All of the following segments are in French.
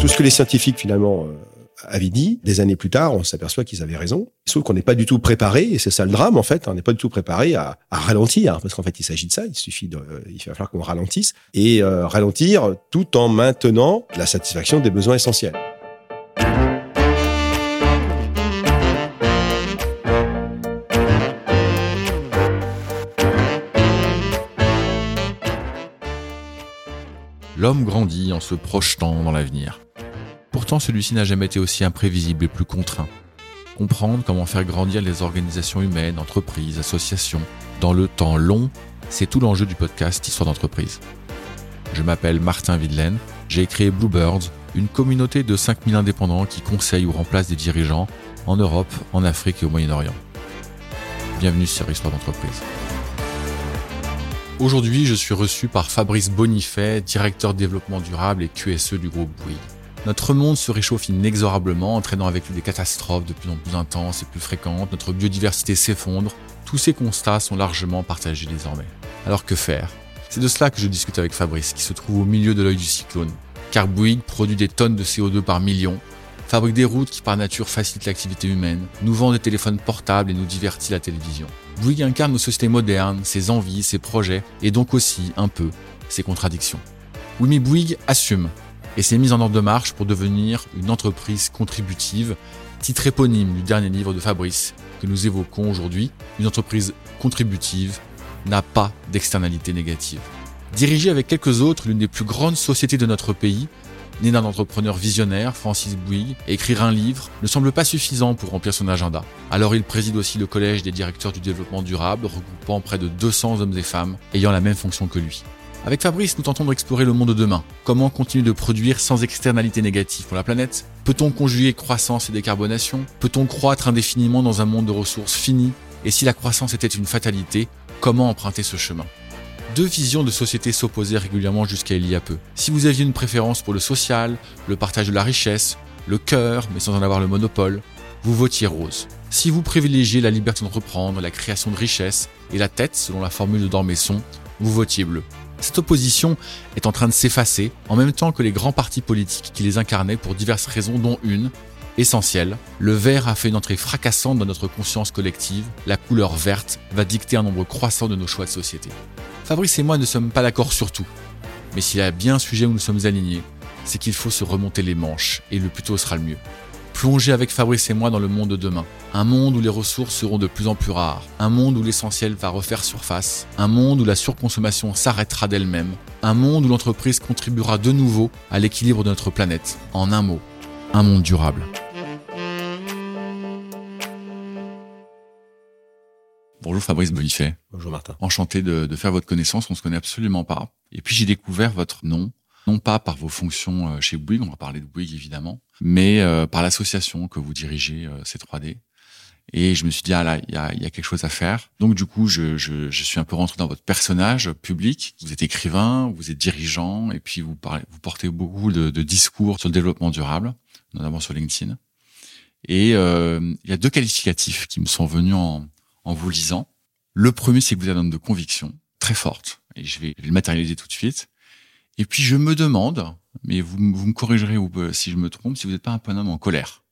Tout ce que les scientifiques finalement euh, avaient dit, des années plus tard, on s'aperçoit qu'ils avaient raison. Sauf qu'on n'est pas du tout préparé, et c'est ça le drame en fait, on n'est pas du tout préparé à, ralentir, parce qu'en fait il s'agit de ça, il suffit de, il va falloir qu'on ralentisse, et euh, ralentir tout en maintenant la satisfaction des besoins essentiels. L'homme grandit en se projetant dans l'avenir. Pourtant, celui-ci n'a jamais été aussi imprévisible et plus contraint. Comprendre comment faire grandir les organisations humaines, entreprises, associations, dans le temps long, c'est tout l'enjeu du podcast Histoire d'entreprise. Je m'appelle Martin Videlaine, j'ai créé Bluebirds, une communauté de 5000 indépendants qui conseillent ou remplacent des dirigeants en Europe, en Afrique et au Moyen-Orient. Bienvenue sur Histoire d'entreprise. Aujourd'hui, je suis reçu par Fabrice Bonifay, directeur développement durable et QSE du groupe Bouygues. Notre monde se réchauffe inexorablement, entraînant avec lui des catastrophes de plus en plus intenses et plus fréquentes. Notre biodiversité s'effondre. Tous ces constats sont largement partagés désormais. Alors que faire? C'est de cela que je discute avec Fabrice, qui se trouve au milieu de l'œil du cyclone. Car Bouygues produit des tonnes de CO2 par million, fabrique des routes qui par nature facilitent l'activité humaine, nous vend des téléphones portables et nous divertit la télévision. Bouygues incarne nos sociétés modernes, ses envies, ses projets, et donc aussi, un peu, ses contradictions. Oui, mais Bouygues assume et s'est mise en ordre de marche pour devenir une entreprise contributive, titre éponyme du dernier livre de Fabrice que nous évoquons aujourd'hui. Une entreprise contributive n'a pas d'externalité négative. Dirigée avec quelques autres l'une des plus grandes sociétés de notre pays, Né d'un entrepreneur visionnaire, Francis Bouygues, écrire un livre ne semble pas suffisant pour remplir son agenda. Alors il préside aussi le collège des directeurs du développement durable, regroupant près de 200 hommes et femmes ayant la même fonction que lui. Avec Fabrice, nous tentons d'explorer le monde de demain. Comment continuer de produire sans externalité négative pour la planète? Peut-on conjuguer croissance et décarbonation? Peut-on croître indéfiniment dans un monde de ressources finies? Et si la croissance était une fatalité, comment emprunter ce chemin? Deux visions de société s'opposaient régulièrement jusqu'à il y a peu. Si vous aviez une préférence pour le social, le partage de la richesse, le cœur, mais sans en avoir le monopole, vous votiez rose. Si vous privilégiez la liberté d'entreprendre, la création de richesses et la tête, selon la formule de Dormesson, vous votiez bleu. Cette opposition est en train de s'effacer en même temps que les grands partis politiques qui les incarnaient pour diverses raisons, dont une, essentielle, le vert a fait une entrée fracassante dans notre conscience collective, la couleur verte va dicter un nombre croissant de nos choix de société. Fabrice et moi ne sommes pas d'accord sur tout. Mais s'il y a bien un sujet où nous sommes alignés, c'est qu'il faut se remonter les manches, et le plus tôt sera le mieux. Plonger avec Fabrice et moi dans le monde de demain. Un monde où les ressources seront de plus en plus rares. Un monde où l'essentiel va refaire surface. Un monde où la surconsommation s'arrêtera d'elle-même. Un monde où l'entreprise contribuera de nouveau à l'équilibre de notre planète. En un mot, un monde durable. Bonjour Fabrice Bonifay. Bonjour Martin. Enchanté de, faire votre connaissance, on se connaît absolument pas. Et puis j'ai découvert votre nom, non pas par vos fonctions euh, chez Bouygues, on va parler de Bouygues évidemment, mais euh, par l'association que vous dirigez, euh, C3D. Et je me suis dit, ah là, il y a, quelque chose à faire. Donc du coup, je, suis un peu rentré dans votre personnage public. Vous êtes écrivain, vous êtes dirigeant, et puis vous, parlez, vous portez beaucoup de, discours sur le développement durable, notamment sur LinkedIn. Et il y a deux qualificatifs qui me sont venus en, en vous lisant. Le premier, c'est que vous avez un homme de conviction très forte, et je vais le matérialiser tout de suite. Et puis je me demande, mais vous, vous me corrigerez ou si je me trompe, si vous n'êtes pas un peu un homme en colère.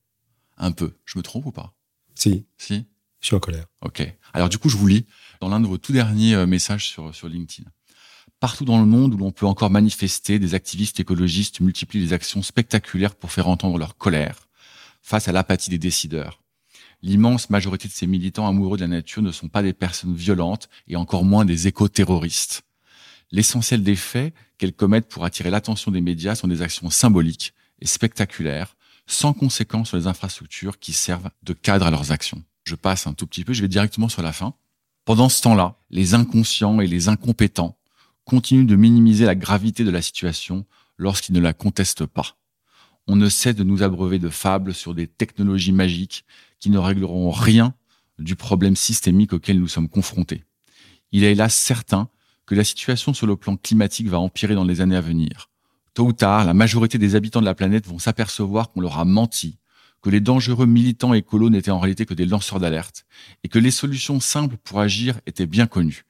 Un peu. Je me trompe ou pas? Si. Si? Je suis en colère. Ok. Alors du coup, je vous lis dans l'un de vos tout derniers euh, messages sur, sur LinkedIn. Partout dans le monde où l'on peut encore manifester, des activistes écologistes multiplient les actions spectaculaires pour faire entendre leur colère face à l'apathie des décideurs l'immense majorité de ces militants amoureux de la nature ne sont pas des personnes violentes et encore moins des éco-terroristes. L'essentiel des faits qu'elles commettent pour attirer l'attention des médias sont des actions symboliques et spectaculaires, sans conséquence sur les infrastructures qui servent de cadre à leurs actions. Je passe un tout petit peu, je vais directement sur la fin. Pendant ce temps-là, les inconscients et les incompétents continuent de minimiser la gravité de la situation lorsqu'ils ne la contestent pas. On ne cesse de nous abreuver de fables sur des technologies magiques qui ne régleront rien du problème systémique auquel nous sommes confrontés. Il est hélas certain que la situation sur le plan climatique va empirer dans les années à venir. Tôt ou tard, la majorité des habitants de la planète vont s'apercevoir qu'on leur a menti, que les dangereux militants écolos n'étaient en réalité que des lanceurs d'alerte, et que les solutions simples pour agir étaient bien connues.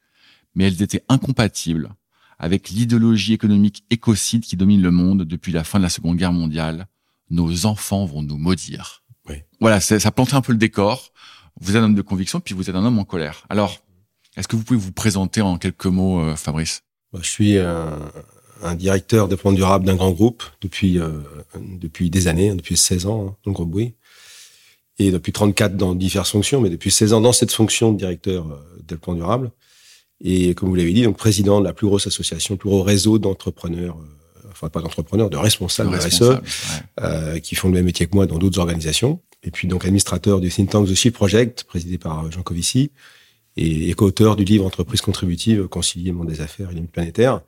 Mais elles étaient incompatibles avec l'idéologie économique écocide qui domine le monde depuis la fin de la Seconde Guerre mondiale. Nos enfants vont nous maudire. Oui. Voilà, ça ça plantait un peu le décor. Vous êtes un homme de conviction, puis vous êtes un homme en colère. Alors, est-ce que vous pouvez vous présenter en quelques mots, euh, Fabrice? Bah, Je suis un, un directeur développement durable d'un grand groupe depuis, euh, depuis des années, hein, depuis 16 ans, hein, dans le groupe Bouygues. Et depuis 34 dans diverses fonctions, mais depuis 16 ans dans cette fonction de directeur euh, développement durable. Et comme vous l'avez dit, donc président de la plus grosse association, le plus gros réseau d'entrepreneurs, euh, enfin pas d'entrepreneurs, de responsables Le de RSE, responsable, ouais. euh, qui font le même métier que moi dans d'autres organisations. Et puis donc administrateur du think tank The Shift Project, présidé par Jean Covici, et, et co-auteur du livre Entreprise contributive, concilier monde des affaires et limites planétaires.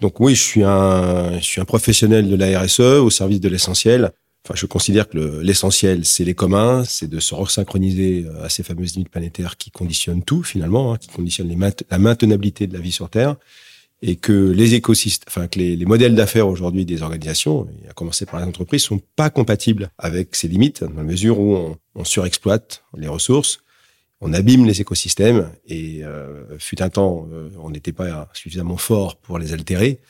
Donc oui, je suis un, je suis un professionnel de la RSE au service de l'essentiel. Enfin, je considère que le- l'essentiel, c'est les communs, c'est de se resynchroniser euh, à ces fameuses limites planétaires qui conditionnent tout finalement, hein, qui conditionnent la maintenabilité de la vie sur Terre, et que les écosystèmes, enfin que les, les modèles d'affaires aujourd'hui des organisations, à commencer par les entreprises, sont pas compatibles avec ces limites dans la mesure où on, on surexploite les ressources, on abîme les écosystèmes et euh, fut un temps, euh, on n'était pas suffisamment fort pour les altérer.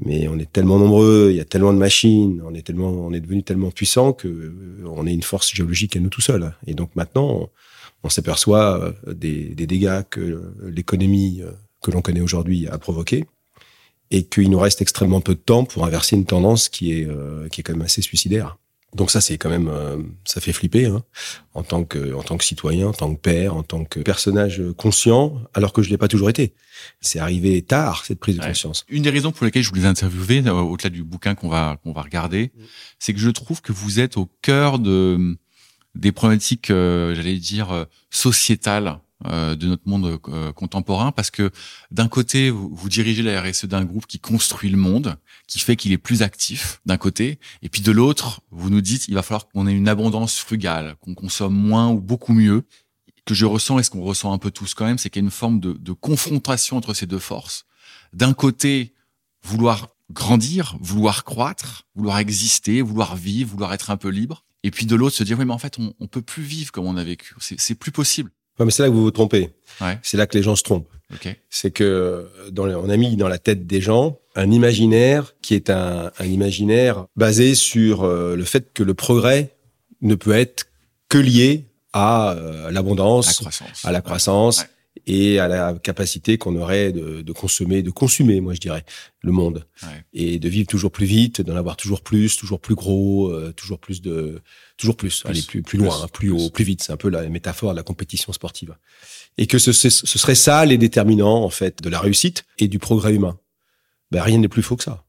Mais on est tellement nombreux, il y a tellement de machines, on est tellement, on est devenu tellement puissant que euh, on est une force géologique à nous tout seuls. Et donc maintenant, on, s'aperçoit euh, des, des dégâts que euh, l'économie que l'on connaît aujourd'hui a provoqué et qu'il nous reste extrêmement peu de temps pour inverser une tendance qui est qui est quand même assez suicidaire. Donc ça, c'est quand même, euh, ça fait flipper hein, en tant que en tant que citoyen, en tant que père, en tant que personnage conscient, alors que je l'ai pas toujours été. C'est arrivé tard cette prise de Ouais. conscience. Une des raisons pour lesquelles je voulais interviewer, euh, au-delà du bouquin qu'on va qu'on va regarder, c'est que je trouve que vous êtes au cœur de des problématiques, euh, j'allais dire euh, sociétales euh, de notre monde euh, contemporain, parce que d'un côté vous, dirigez la RSE d'un groupe qui construit le monde, qui fait qu'il est plus actif d'un côté, et puis de l'autre vous nous dites il va falloir qu'on ait une abondance frugale, qu'on consomme moins ou beaucoup mieux. Que je ressens et ce qu'on ressent un peu tous quand même, c'est qu'il y a une forme de, de confrontation entre ces deux forces d'un côté, vouloir grandir, vouloir croître, vouloir exister, vouloir vivre, vouloir être un peu libre. Et puis de l'autre, se dire, oui, mais en fait, on, on peut plus vivre comme on a vécu. C'est plus possible. Ouais, mais c'est là que vous vous trompez. Ouais. C'est là que les gens se trompent. Ok. C'est que euh, dans on a mis dans la tête des gens un imaginaire qui est un, un imaginaire basé sur euh, le fait que le progrès ne peut être que lié à euh, La l'abondance, croissance. à la croissance Ouais. Et à la capacité qu'on aurait de, de consommer, de consumer, moi je dirais, le monde Ouais. et de vivre toujours plus vite, d'en avoir toujours plus, toujours plus gros, euh, toujours plus de, toujours plus, Plus, aller plus plus plus, loin, hein, plus, plus. haut, plus vite. C'est un peu la métaphore de la compétition sportive. Et que ce, ce, ce serait ça les déterminants en fait de la réussite et du progrès humain. Ben rien n'est plus faux que ça.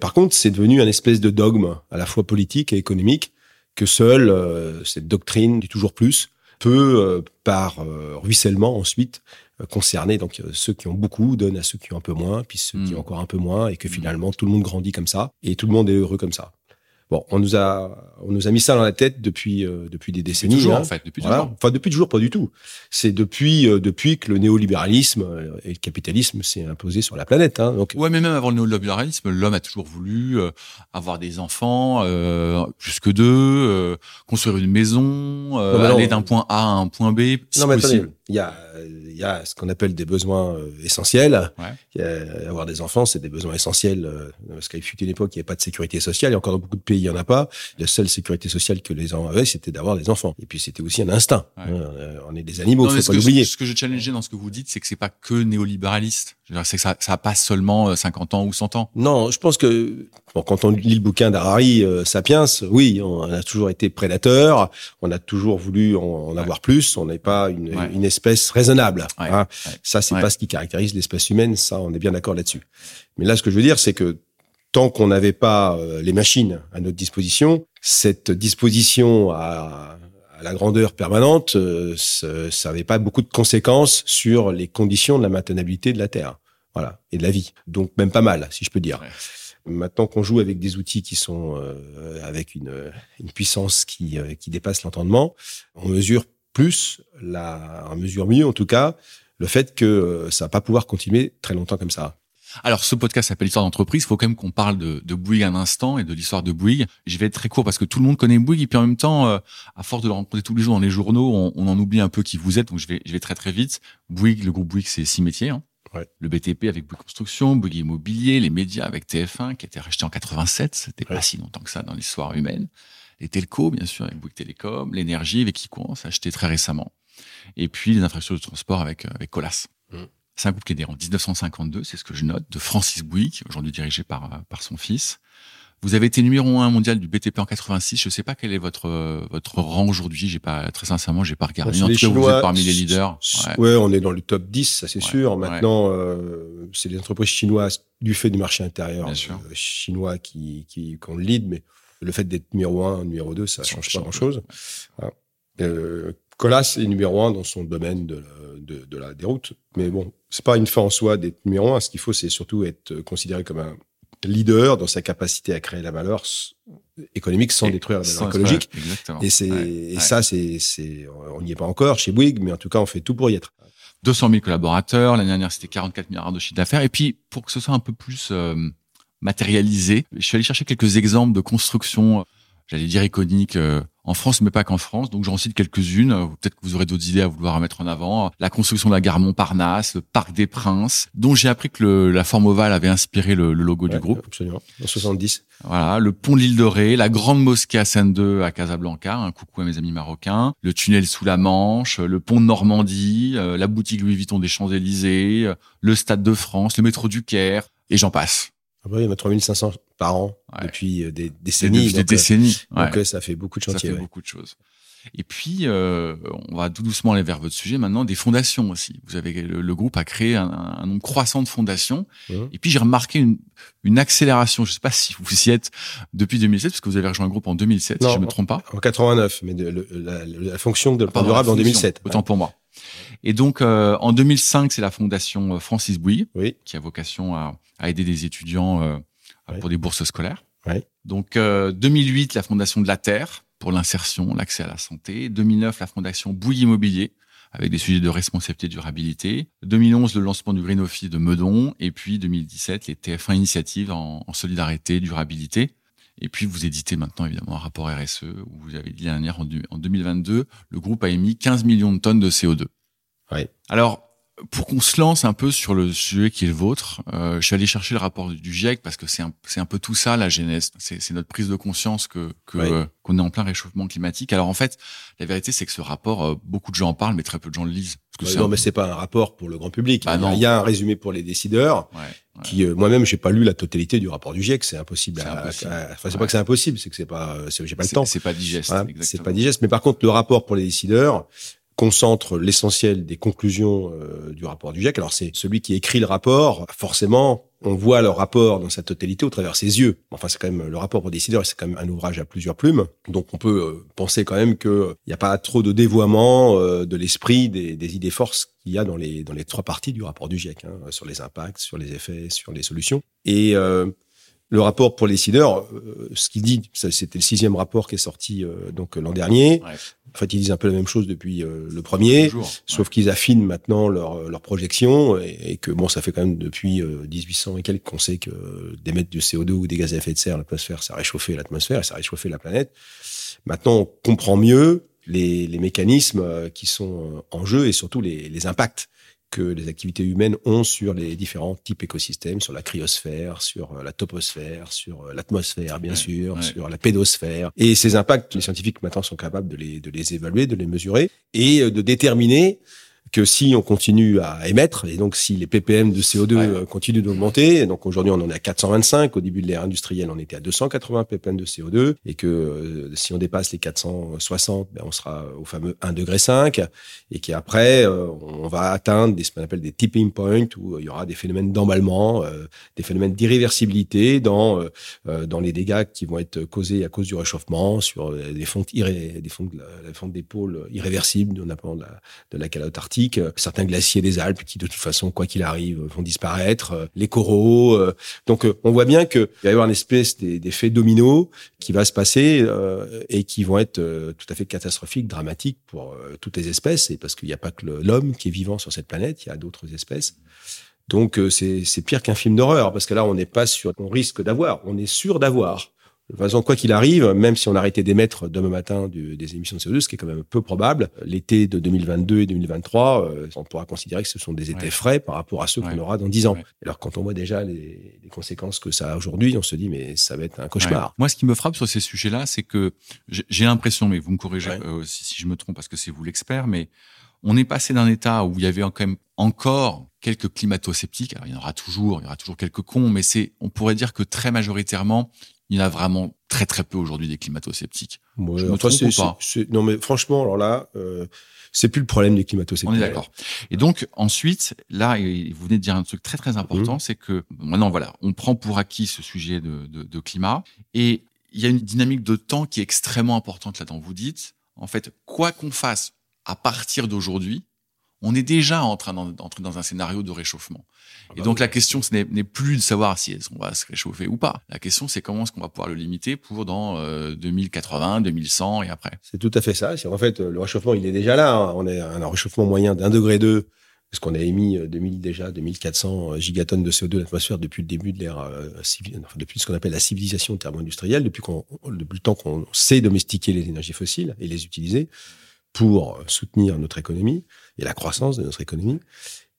Par contre, c'est devenu un espèce de dogme à la fois politique et économique que seule euh, cette doctrine du toujours plus peut, euh, par euh, ruissellement ensuite, euh, concerner donc ceux qui ont beaucoup donnent à ceux qui ont un peu moins, puis ceux qui Mm. ont encore un peu moins, et que Mm. finalement tout le monde grandit comme ça et tout le monde est heureux comme ça. Bon, on nous a on nous a mis ça dans la tête depuis euh, depuis des Depuis décennies. toujours, hein. en fait. Depuis Voilà. toujours. Enfin, depuis toujours, pas du tout. C'est depuis euh, depuis que le néolibéralisme euh, et le capitalisme s'est imposé sur la planète. Hein. Donc, Ouais, mais même avant le néolibéralisme, l'homme a toujours voulu euh, avoir des enfants, plus que deux, construire une maison, Non, mais non. aller d'un point A à un point B, si non, mais possible. il y a il y a ce qu'on appelle des besoins essentiels. Ouais. Il y a- avoir des enfants, c'est des besoins essentiels parce qu'il fut une époque, il n'y avait pas de sécurité sociale. Et encore dans beaucoup de pays, il y en a pas. La seule sécurité sociale que les gens avaient, c'était d'avoir des enfants. Et puis c'était aussi un instinct. Ouais. Hein, euh, on est des animaux, faut ce pas que, l'oublier. ce que je challengeais dans ce que vous dites, c'est que c'est pas que néolibéraliste. C'est que ça, ça a pas seulement euh, 50 ans ou 100 ans. Non, je pense que bon, quand on lit le bouquin d'Harari, euh, Sapiens, oui, on a toujours été prédateur, on a toujours voulu en, en Ouais. avoir plus, on n'est pas une, Ouais. une espèce raisonnable. Hein. Ça, c'est pas ce qui caractérise l'espèce humaine, ça, on est bien d'accord là-dessus. Mais là, ce que je veux dire, c'est que tant qu'on n'avait pas euh, les machines à notre disposition, cette disposition à, à la grandeur permanente, euh, ça n'avait pas beaucoup de conséquences sur les conditions de la maintenabilité de la Terre, voilà, et de la vie. Donc même pas mal, si je peux dire. Ouais. Maintenant qu'on joue avec des outils qui sont euh, avec une, une puissance qui, euh, qui dépasse l'entendement, on mesure plus, la, on mesure mieux en tout cas, le fait que ça va pas pouvoir continuer très longtemps comme ça. Alors, ce podcast s'appelle Histoire d'entreprise. Il faut quand même qu'on parle de, de Bouygues un instant et de l'histoire de Bouygues. Je vais être très court parce que tout le monde connaît Bouygues et puis en même temps, euh, à force de le rencontrer tous les jours dans les journaux, on, on en oublie un peu qui vous êtes. Donc, je vais, je vais très très vite. Bouygues, le groupe Bouygues, c'est six métiers. Hein. Ouais. Le BTP avec Bouygues Construction, Bouygues Immobilier, les médias avec TF1 qui a été racheté en 87, c'était Ouais. pas si longtemps que ça dans l'histoire humaine. Les telcos, bien sûr, avec Bouygues Télécom, l'énergie avec Equans, acheté très récemment. Et puis les infrastructures de transport avec, euh, avec Colas. C'est un groupe qui est né en 1952, c'est ce que je note, de Francis Bouygues, aujourd'hui dirigé par, euh, par son fils. Vous avez été numéro un mondial du BTP en 86. Je sais pas quel est votre euh, votre rang aujourd'hui. J'ai pas très sincèrement, j'ai pas regardé. Bon, en tout cas, vous êtes parmi les leaders. Ouais. Ouais. on est dans le top 10, ça c'est Ouais, sûr. ouais. Maintenant, euh, c'est les entreprises chinoises du fait du marché intérieur euh, chinois qui, qui, le lead, mais le fait d'être numéro 1, numéro 2, ça Ça change change pas un grand-chose. Voilà. Euh, Colas est numéro 1 dans son domaine de la, de, de la déroute. Mais bon, c'est pas une fin en soi d'être numéro 1. Ce qu'il faut, c'est surtout être considéré comme un leader dans sa capacité à créer la valeur économique sans Et détruire la valeur sans- écologique. Exactement. Et, c'est, Ouais, et ouais. ça, c'est, c'est, on n'y est pas encore chez Bouygues, mais en tout cas, on fait tout pour y être. 200 000 collaborateurs. L'année dernière, c'était 44 milliards de chiffre d'affaires. Et puis, pour que ce soit un peu plus euh, matérialisé, je suis allé chercher quelques exemples de construction, euh, j'allais dire iconiques, euh, en France, mais pas qu'en France. Donc, j'en cite quelques-unes. Euh, Peut-être que vous aurez d'autres idées à vouloir mettre en avant. La construction de la gare Montparnasse, le Parc des Princes, dont j'ai appris que le- la forme ovale avait inspiré le, le logo du groupe. Absolument. En 70. Voilà, le pont de l'île de Ré, la grande mosquée à Seine 2 à Casablanca, un coucou à mes amis marocains, le tunnel sous la Manche, le pont de Normandie, euh, la boutique Louis Vuitton des Champs-Élysées, euh, le stade de France, le métro du Caire, et j'en passe. Il y en a 3500 par an Ouais. depuis euh, des décennies. depuis des donc, euh, décennies. Ouais, donc, euh, ça fait beaucoup de ça chantiers. fait ouais. beaucoup de choses. Et puis, euh, on va tout doucement aller vers votre sujet maintenant, des fondations aussi. Vous avez le, le groupe a créé un, un nombre croissant de fondations. Mhm. Et puis j'ai remarqué une, une accélération. Je ne sais pas si vous y êtes depuis 2007, parce que vous avez rejoint le groupe en 2007, si Non. je me trompe pas. En 89, mais de- le- la, la fonction de Pardon, durable en fonction, 2007. Autant pour moi. Et donc, euh, en 2005, c'est la fondation euh, Francis Bouygues Oui. qui a vocation à, à aider des étudiants euh, pour des bourses scolaires. Ouais. Donc, euh, 2008, la fondation de la Terre pour l'insertion, l'accès à la santé. 2009, la fondation Bouygues Immobilier avec des sujets de responsabilité et durabilité. 2011, le lancement du Green Office de Meudon. Et puis 2017, les TF1 initiatives en, en solidarité, durabilité. Et puis, vous éditez maintenant, évidemment, un rapport RSE où vous avez dit l'année dernière, en 2022, le groupe a émis 15 millions de tonnes de CO2. Ouais. Alors, pour qu'on se lance un peu sur le sujet qui est le vôtre, euh, je suis allé chercher le rapport du GIEC parce que c'est un, peu tout ça, la genèse. C'est notre prise de conscience que Ouais. euh, qu'on est en plein réchauffement climatique. Alors, en fait, la vérité, c'est que ce rapport, euh, beaucoup de gens en parlent, mais très peu de gens le lisent. Parce que Ouais, c'est non, un- mais c'est pas un rapport pour le grand public. Bah il, y a, non. il y a un résumé pour les décideurs. Ouais. Qui euh, moi-même, j'ai pas lu la totalité du rapport du GIEC. C'est impossible. Impossible. Enfin, c'est pas que c'est impossible, c'est que c'est pas, j'ai pas le temps. C'est pas digeste. C'est pas digeste. Mais par contre, le rapport pour les décideurs concentre l'essentiel des conclusions euh, du rapport du GIEC. Alors c'est celui qui écrit le rapport, forcément, on voit le rapport dans sa totalité au travers ses yeux. Enfin, c'est quand même le rapport pour décideurs, c'est quand même un ouvrage à plusieurs plumes. Donc on peut euh, penser quand même que il n'y a pas trop de dévoiement euh, de l'esprit des, des idées forces qu'il y a dans les dans les trois parties du rapport du GIEC, hein, sur les impacts, sur les effets, sur les solutions. Et euh, le rapport pour les décideurs, euh, ce qu'il dit, c'était le sixième rapport qui est sorti euh, donc l'an dernier. Ouais. En fait, ils disent un peu la même chose depuis euh, le premier, Toujours. sauf qu'ils affinent maintenant leur, leur projection et, et que bon, ça fait quand même depuis euh, 1800 et quelques qu'on sait que d'émettre du CO2 ou des gaz à effet de serre, l'atmosphère, ça réchauffait l'atmosphère et ça réchauffait la planète. Maintenant, on comprend mieux les, les mécanismes euh, qui sont en jeu et surtout les, les impacts que les activités humaines ont sur les différents types écosystèmes, sur la cryosphère, sur euh, la toposphère, sur euh, l'atmosphère, bien Ouais, sûr, ouais. sur la pédosphère. Et ces impacts, les scientifiques maintenant sont capables de les, de les évaluer, de les mesurer et euh, de déterminer que si on continue à émettre, et donc si les ppm de CO2 Ouais. euh, continuent d'augmenter, donc aujourd'hui on en est à 425, au début de l'ère industrielle on était à 280 ppm de CO2, et que euh, si on dépasse les 460, ben on sera au fameux 1 degré 5, et qu'après euh, on va atteindre des, ce qu'on appelle des tipping points, où euh, il y aura des phénomènes d'emballement, euh, des phénomènes d'irréversibilité dans, dans les dégâts qui vont être causés à cause du réchauffement, sur des fontes, irré, des fontes, de la, la fonte des pôles irréversibles, notamment de la, de la calotte arctique, euh, certains glaciers des Alpes qui de toute façon, quoi qu'il arrive, vont disparaître, euh, les coraux. euh, donc euh, on voit bien qu'il va y avoir une espèce d'e- d'effet domino qui va se passer euh, et qui vont être euh, tout à fait catastrophiques, dramatiques pour euh, toutes les espèces, et parce qu'il n'y a pas que l'homme qui est vivant sur cette planète, il y a d'autres espèces. Donc euh, c'est c'est pire qu'un film d'horreur, parce que là on n'est pas sûr qu'on risque d'avoir, on est sûr d'avoir. De toute façon, quoi qu'il arrive, même si on arrêtait d'émettre demain matin des émissions de CO2, ce qui est quand même peu probable, l'été de 2022 et 2023, euh, on pourra considérer que ce sont des étés frais par rapport à ceux qu'on aura dans 10 ans. Alors quand on voit déjà les, les conséquences que ça a aujourd'hui, on se dit mais ça va être un cauchemar. Moi, ce qui me frappe sur ces sujets-là, c'est que j'ai l'impression, mais vous me corrigez euh, si, si je me trompe parce que c'est vous l'expert, mais on est passé d'un état où il y avait quand même encore quelques climato-sceptiques. Alors, il y en aura toujours, il y aura toujours quelques cons, mais c'est, on pourrait dire que très majoritairement, il y en a vraiment très très peu aujourd'hui des climato-sceptiques. Ouais, je me trompe ou pas Non, mais franchement, alors là, euh, c'est plus le problème des climato-sceptiques. On est d'accord. Et donc ensuite, là, vous venez de dire un truc très très important, mmh. c'est que maintenant voilà, on prend pour acquis ce sujet de, de, de climat et il y a une dynamique de temps qui est extrêmement importante là-dedans. Vous dites, en fait, quoi qu'on fasse à partir d'aujourd'hui, on est déjà en train d'entrer dans un scénario de réchauffement. Ah et bah donc la question, ce n'est plus de savoir si on va se réchauffer ou pas. La question, c'est comment est-ce qu'on va pouvoir le limiter pour dans 2080, euh, 2100 et après. C'est tout à fait ça. C'est en fait le réchauffement, il est déjà là. Hein. On est à un réchauffement moyen d'un degré deux, parce qu'on a émis 2000 euh, déjà 2400 euh, gigatonnes de CO2 dans l'atmosphère depuis le début de l'ère civile, depuis ce qu'on appelle la civilisation thermo-industrielle, depuis qu'on, depuis le temps qu'on sait domestiquer les énergies fossiles et les utiliser pour soutenir notre économie et la croissance de notre économie,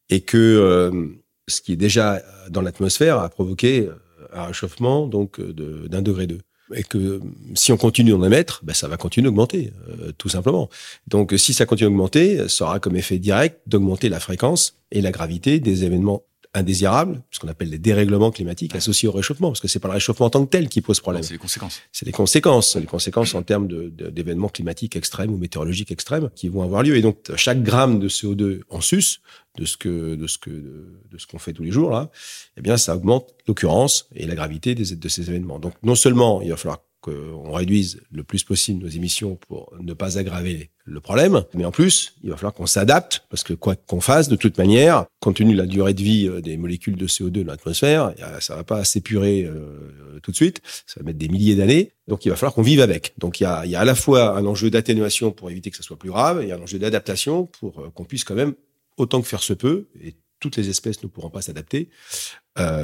et que euh, ce qui est déjà dans l'atmosphère a provoqué euh, un réchauffement donc d'un degré deux. Et que si on continue d'en émettre, ben, ça va continuer d'augmenter, euh, tout simplement. Donc si ça continue d'augmenter, ça aura comme effet direct d'augmenter la fréquence et la gravité des événements indésirables, ce qu'on appelle les dérèglements climatiques associés au réchauffement, parce que c'est pas le réchauffement en tant que tel qui pose problème. C'est les conséquences. C'est les conséquences, les conséquences en termes d'événements climatiques extrêmes ou météorologiques extrêmes qui vont avoir lieu. Et donc chaque gramme de CO2 en sus de ce que de ce que de, ce qu'on fait tous les jours là, eh bien ça augmente l'occurrence et la gravité des, de ces événements. Donc non seulement il va falloir qu'on réduise le plus possible nos émissions pour ne pas aggraver le problème. Mais en plus, il va falloir qu'on s'adapte parce que quoi qu'on fasse, de toute manière, compte tenu de la durée de vie euh, des molécules de CO2 dans l'atmosphère, ça va pas s'épurer euh, tout de suite. Ça va mettre des milliers d'années. Donc, il va falloir qu'on vive avec. Donc, il y a, à la fois un enjeu d'atténuation pour éviter que ça soit plus grave et un enjeu d'adaptation pour euh, qu'on puisse quand même, autant que faire se peut, et toutes les espèces ne pourront pas s'adapter,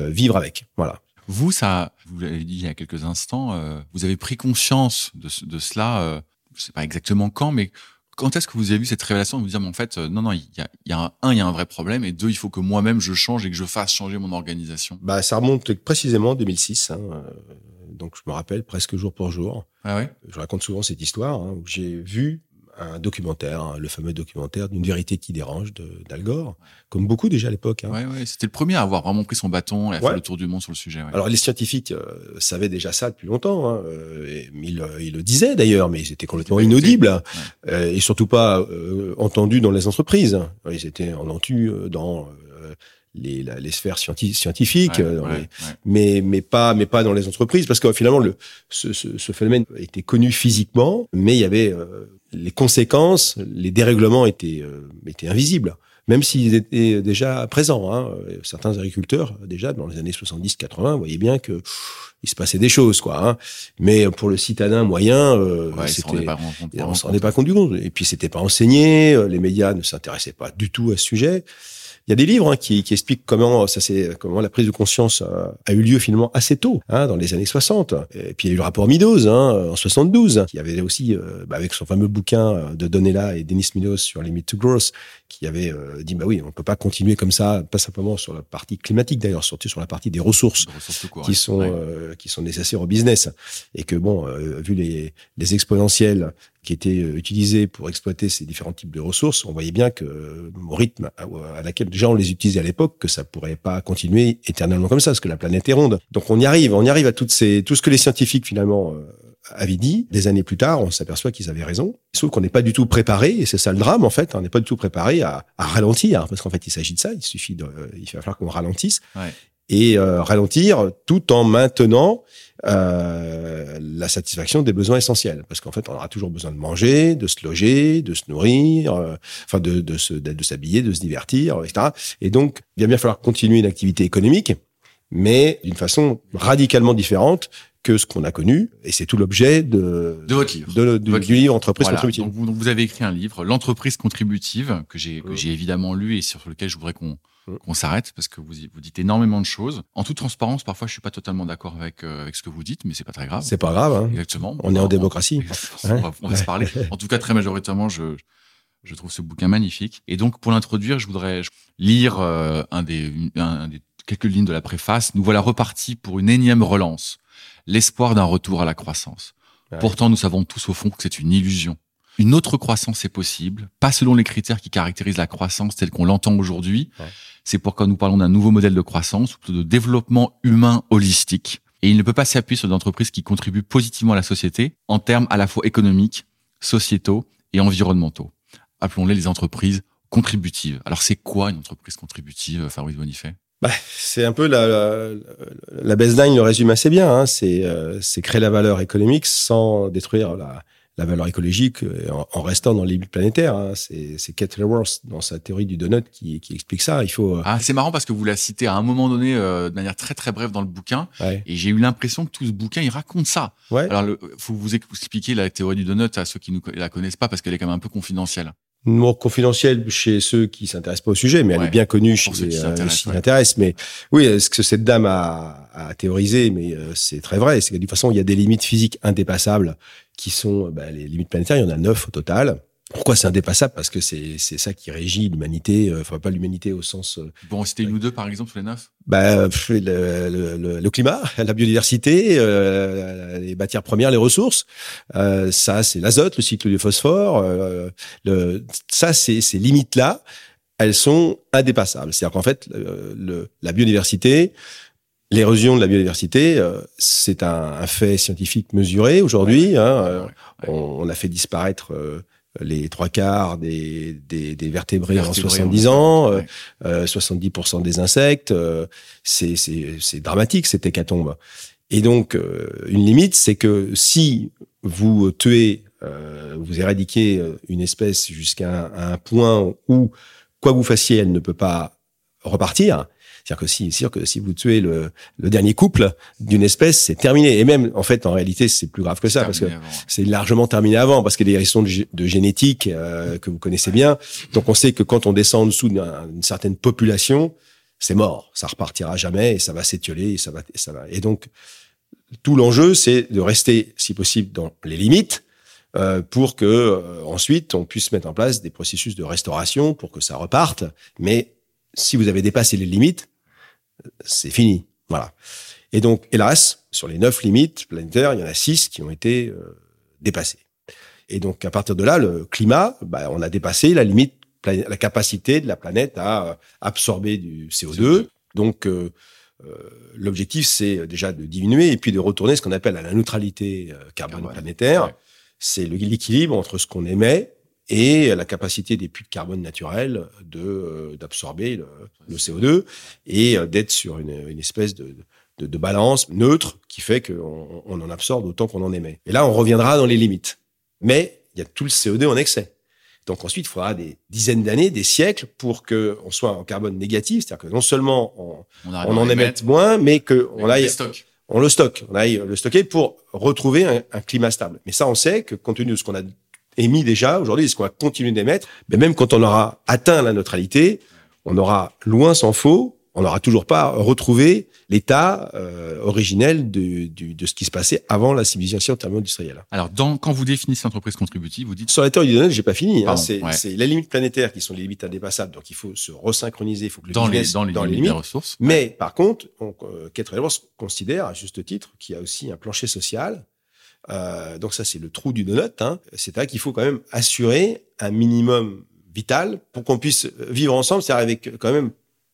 vivre avec. Voilà. Vous, ça, vous l'avez dit il y a quelques instants, euh, vous avez pris conscience de, de cela, euh, je sais pas exactement quand, mais quand est-ce que vous avez vu cette révélation de vous dire, mais en fait, euh, non, non, il y a, y a un, il y a un vrai problème, et deux, il faut que moi-même je change et que je fasse changer mon organisation? Bah, ça remonte précisément en 2006. Hein, euh, donc, je me rappelle presque jour pour jour. Ah ouais? Je raconte souvent cette histoire hein, où j'ai vu un documentaire, hein, le fameux documentaire d'une vérité qui dérange d'Al Gore, comme beaucoup déjà à l'époque. Hein. Ouais, ouais, c'était le premier à avoir vraiment pris son bâton et à faire le tour du monde sur le sujet. Alors les scientifiques euh, savaient déjà ça depuis longtemps, hein, euh, et, ils, ils, le disaient d'ailleurs, mais ils étaient complètement inaudibles euh, et surtout pas euh, entendus dans les entreprises. Ils étaient entendus dans les, les, sphères scientifiques, mais mais pas mais pas dans les entreprises parce que finalement le ce, ce, ce phénomène était connu physiquement, mais il y avait les conséquences, les dérèglements étaient, euh, étaient invisibles, même s'ils étaient déjà présents. Hein. Certains agriculteurs, déjà dans les années 70-80, voyaient bien que il se passait des choses, quoi. Hein. Mais pour le citadin moyen, euh, c'était, on s'en rendait pas compte du monde. Et puis c'était pas enseigné, euh, les médias ne s'intéressaient pas du tout à ce sujet. Il y a des livres hein, qui, qui, expliquent comment ça c'est comment la prise de conscience a, a, eu lieu finalement assez tôt, hein, dans les années 60. Et puis il y a eu le rapport Meadows hein, en 72, qui avait aussi euh, bah, avec son fameux bouquin de Donella et Dennis Meadows sur Limit to Growth, qui avait euh, dit bah oui, on peut pas continuer comme ça, pas simplement sur la partie climatique d'ailleurs, surtout sur la partie des ressources, qui sont euh, qui sont nécessaires au business, et que bon, vu les, les exponentiels qui étaient utilisés pour exploiter ces différents types de ressources, on voyait bien que au rythme à laquelle déjà on les utilisait à l'époque, que ça pourrait pas continuer éternellement comme ça, parce que la planète est ronde. Donc on y arrive, on y arrive à toutes ces, tout ce que les scientifiques finalement euh, avaient dit. Des années plus tard, on s'aperçoit qu'ils avaient raison. Sauf qu'on n'est pas du tout préparé, et c'est ça le drame en fait, on n'est pas du tout préparé à, à ralentir, parce qu'en fait il s'agit de ça. Il suffit de, il va falloir qu'on ralentisse. Ouais et euh, ralentir tout en maintenant euh, la satisfaction des besoins essentiels. Parce qu'en fait, on aura toujours besoin de manger, de se loger, de se nourrir, euh, enfin de, de, se, de, s'habiller, de se divertir, etc. Et donc, il va bien falloir continuer une activité économique, mais d'une façon radicalement différente que ce qu'on a connu, et c'est tout l'objet de, de votre livre, de, du livre Entreprise contributive. Donc vous, donc vous, avez écrit un livre, l'entreprise contributive, que j'ai que j'ai évidemment lu et sur lequel je voudrais qu'on mm. qu'on s'arrête parce que vous, vous dites énormément de choses. En toute transparence, parfois, je suis pas totalement d'accord avec, euh, avec ce que vous dites, mais c'est pas très grave. C'est pas grave. Hein. Exactement. On est en démocratie. On, va, on va se parler. En tout cas, très majoritairement, je, je trouve ce bouquin magnifique. Et donc, pour l'introduire, je voudrais lire euh, un, des, un, des quelques lignes de la préface. Nous voilà repartis pour une énième relance. L'espoir d'un retour à la croissance. Pourtant, nous savons tous au fond que c'est une illusion. Une autre croissance est possible, pas selon les critères qui caractérisent la croissance telle qu'on l'entend aujourd'hui. C'est pourquoi nous parlons d'un nouveau modèle de croissance, ou de développement humain holistique. Et il ne peut pas s'appuyer sur des entreprises qui contribuent positivement à la société en termes à la fois économiques, sociétaux et environnementaux. Appelons-les les entreprises contributives. Alors c'est quoi une entreprise contributive, Fabrice Bonifay? Bah, c'est un peu la, la, la, baseline le résume assez bien. Hein. C'est euh, créer la valeur économique sans détruire la, la valeur écologique euh, en, restant dans les limites planétaires. Hein. C'est Kettleworth dans sa théorie du donut qui, qui explique ça. Il faut. Euh, ah, c'est marrant parce que vous la citez à un moment donné euh, de manière très très brève dans le bouquin, et j'ai eu l'impression que tout ce bouquin il raconte ça. Ouais. Alors, il faut vous expliquer la théorie du donut à ceux qui ne la connaissent pas parce qu'elle est quand même un peu confidentielle mot confidentiel chez ceux qui s'intéressent pas au sujet, mais elle est bien connue chez ceux qui s'intéressent. Mais oui, ce que cette dame a, a théorisé, mais c'est très vrai, c'est que de toute façon, il y a des limites physiques indépassables qui sont bah, les limites planétaires. Il y en a neuf au total. Pourquoi c'est indépassable? Parce que c'est c'est ça qui régit l'humanité. Euh, enfin, pas l'humanité au sens. Euh, bon, c'était une ou deux par exemple sur les neuf? Bah, le, le, le, climat, la biodiversité, euh, les matières premières, les ressources. Euh, ça, c'est l'azote, le cycle du phosphore. Euh, le, ça, c'est ces limites là, elles sont indépassables. C'est-à-dire qu'en fait, le, la biodiversité, L'érosion de la biodiversité, euh, c'est un, fait scientifique mesuré aujourd'hui. Hein, euh, on, a fait disparaître euh, les trois quarts des, des, des vertébrés, en 70 ans, 70% des insectes. c'est dramatique cette hécatombe. Et donc, une limite, c'est que si vous tuez, vous éradiquez une espèce jusqu'à un, un point où, quoi que vous fassiez, elle ne peut pas repartir, c'est-à-dire que si, sûr que si vous tuez le, le dernier couple d'une espèce, c'est terminé. Et même, en fait, en réalité, c'est plus grave que ça parce que c'est largement terminé avant parce qu'il y a des raisons de, génétique euh, que vous connaissez bien. Donc, on sait que quand on descend en dessous d'une certaine population, c'est mort. Ça repartira jamais et ça va s'étioler et ça va, et ça va. Et donc, tout l'enjeu, c'est de rester, si possible, dans les limites. Euh, pour que euh, ensuite on puisse mettre en place des processus de restauration pour que ça reparte. Mais si vous avez dépassé les limites, c'est fini. Voilà. Et donc, hélas, sur les neuf limites planétaires, il y en a six qui ont été euh, dépassées. Et donc, à partir de là, le climat, bah, on a dépassé la limite, la capacité de la planète à euh, absorber du CO2. Donc, euh, l'objectif, c'est déjà de diminuer et puis de retourner ce qu'on appelle à la neutralité carbone planétaire. C'est l'équilibre entre ce qu'on émet et la capacité des puits de carbone naturels de euh, d'absorber le, le, CO2 et euh, d'être sur une, une espèce de, de, de, balance neutre qui fait qu'on on en absorbe autant qu'on en émet. Et là, on reviendra dans les limites. Mais il y a tout le CO2 en excès. Donc ensuite, il faudra des dizaines d'années, des siècles pour que on soit en carbone négatif, c'est-à-dire que non seulement on, on, en émette moins, mais que on aille on le stocke, on aille le stocker pour retrouver un, un, climat stable. Mais ça, on sait que compte tenu de ce qu'on a émis déjà aujourd'hui, est-ce qu'on va continuer d'émettre Mais même quand on aura atteint la neutralité, on aura loin s'en faut, on n'aura toujours pas retrouvé l'état euh, originel de, de, de, ce qui se passait avant la civilisation thermo-industrielle. Alors, dans, quand vous définissez l'entreprise contributive, vous dites... Sur la théorie du j'ai pas fini. Hein, c'est les limites planétaires qui sont les limites indépassables, donc il faut se resynchroniser, il faut que le dans business, les, dans les, dans les limites, ressources. Mais par contre, on, euh, considère, à juste titre, qu'il y a aussi un plancher social euh, donc ça, c'est le trou du donut. Hein. C'est-à-dire qu'il faut quand même assurer un minimum vital pour qu'on puisse vivre ensemble, c'est-à-dire avec quand même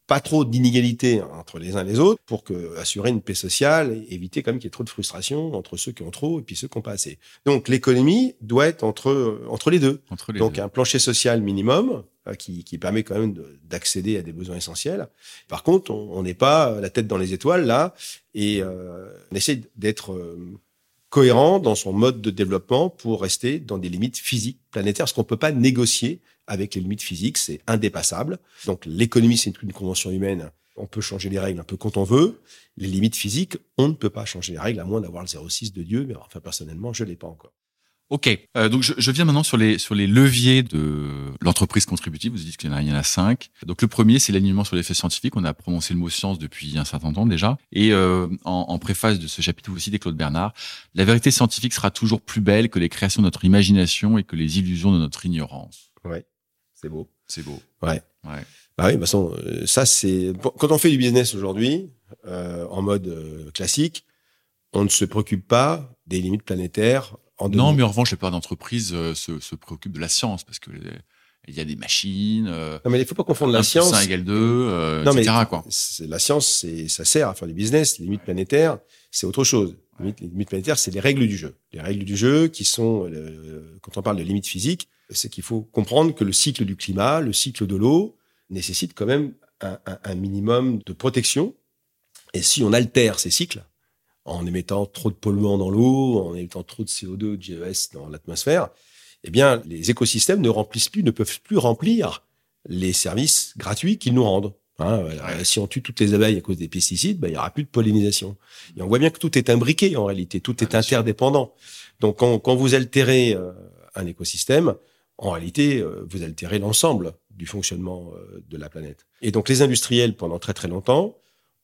pas trop d'inégalités entre les uns et les autres pour que assurer une paix sociale et éviter quand même qu'il y ait trop de frustration entre ceux qui ont trop et puis ceux qui n'ont pas assez. Donc l'économie doit être entre entre les deux. Entre les Donc deux. un plancher social minimum euh, qui, qui permet quand même d'accéder à des besoins essentiels. Par contre, on n'est pas la tête dans les étoiles là et euh, on essaie d'être euh, cohérent dans son mode de développement pour rester dans des limites physiques planétaires, ce qu'on peut pas négocier avec les limites physiques, c'est indépassable. Donc l'économie, c'est une convention humaine, on peut changer les règles un peu quand on veut. Les limites physiques, on ne peut pas changer les règles à moins d'avoir le 06 de Dieu, mais enfin personnellement, je l'ai pas encore. Ok, euh, donc je, je, viens maintenant sur les sur les leviers de l'entreprise contributive. Vous dites qu'il y en a, il y en a cinq. Donc le premier, c'est l'alignement sur les faits scientifiques. On a prononcé le mot science depuis un certain temps déjà. Et euh, en, en, préface de ce chapitre, vous citez Claude Bernard. La vérité scientifique sera toujours plus belle que les créations de notre imagination et que les illusions de notre ignorance. Ouais, c'est beau. C'est beau. Ouais. Ouais. Bah oui, de toute façon, euh, ça c'est quand on fait du business aujourd'hui euh, en mode euh, classique, on ne se préoccupe pas des limites planétaires non, mais en revanche, les plupart d'entreprises euh, se, se, préoccupent de la science parce que il y a des machines. Euh, non, mais il faut pas confondre la science. 1 égale 2, euh, non, etc. Mais quoi. La science, c'est, ça sert à faire du business. Les limites planétaires, c'est autre chose. Les limites planétaires, c'est les règles du jeu. Les règles du jeu qui sont, euh, quand on parle de limites physiques, c'est qu'il faut comprendre que le cycle du climat, le cycle de l'eau, nécessite quand même un, un, un minimum de protection. Et si on altère ces cycles, en émettant trop de polluants dans l'eau, en émettant trop de CO2, de GES dans l'atmosphère, eh bien, les écosystèmes ne remplissent plus, ne peuvent plus remplir les services gratuits qu'ils nous rendent. Hein. Si on tue toutes les abeilles à cause des pesticides, ben, il y aura plus de pollinisation. Et on voit bien que tout est imbriqué en réalité, tout est interdépendant. Donc, quand, quand vous altérez euh, un écosystème, en réalité, euh, vous altérez l'ensemble du fonctionnement euh, de la planète. Et donc, les industriels, pendant très très longtemps,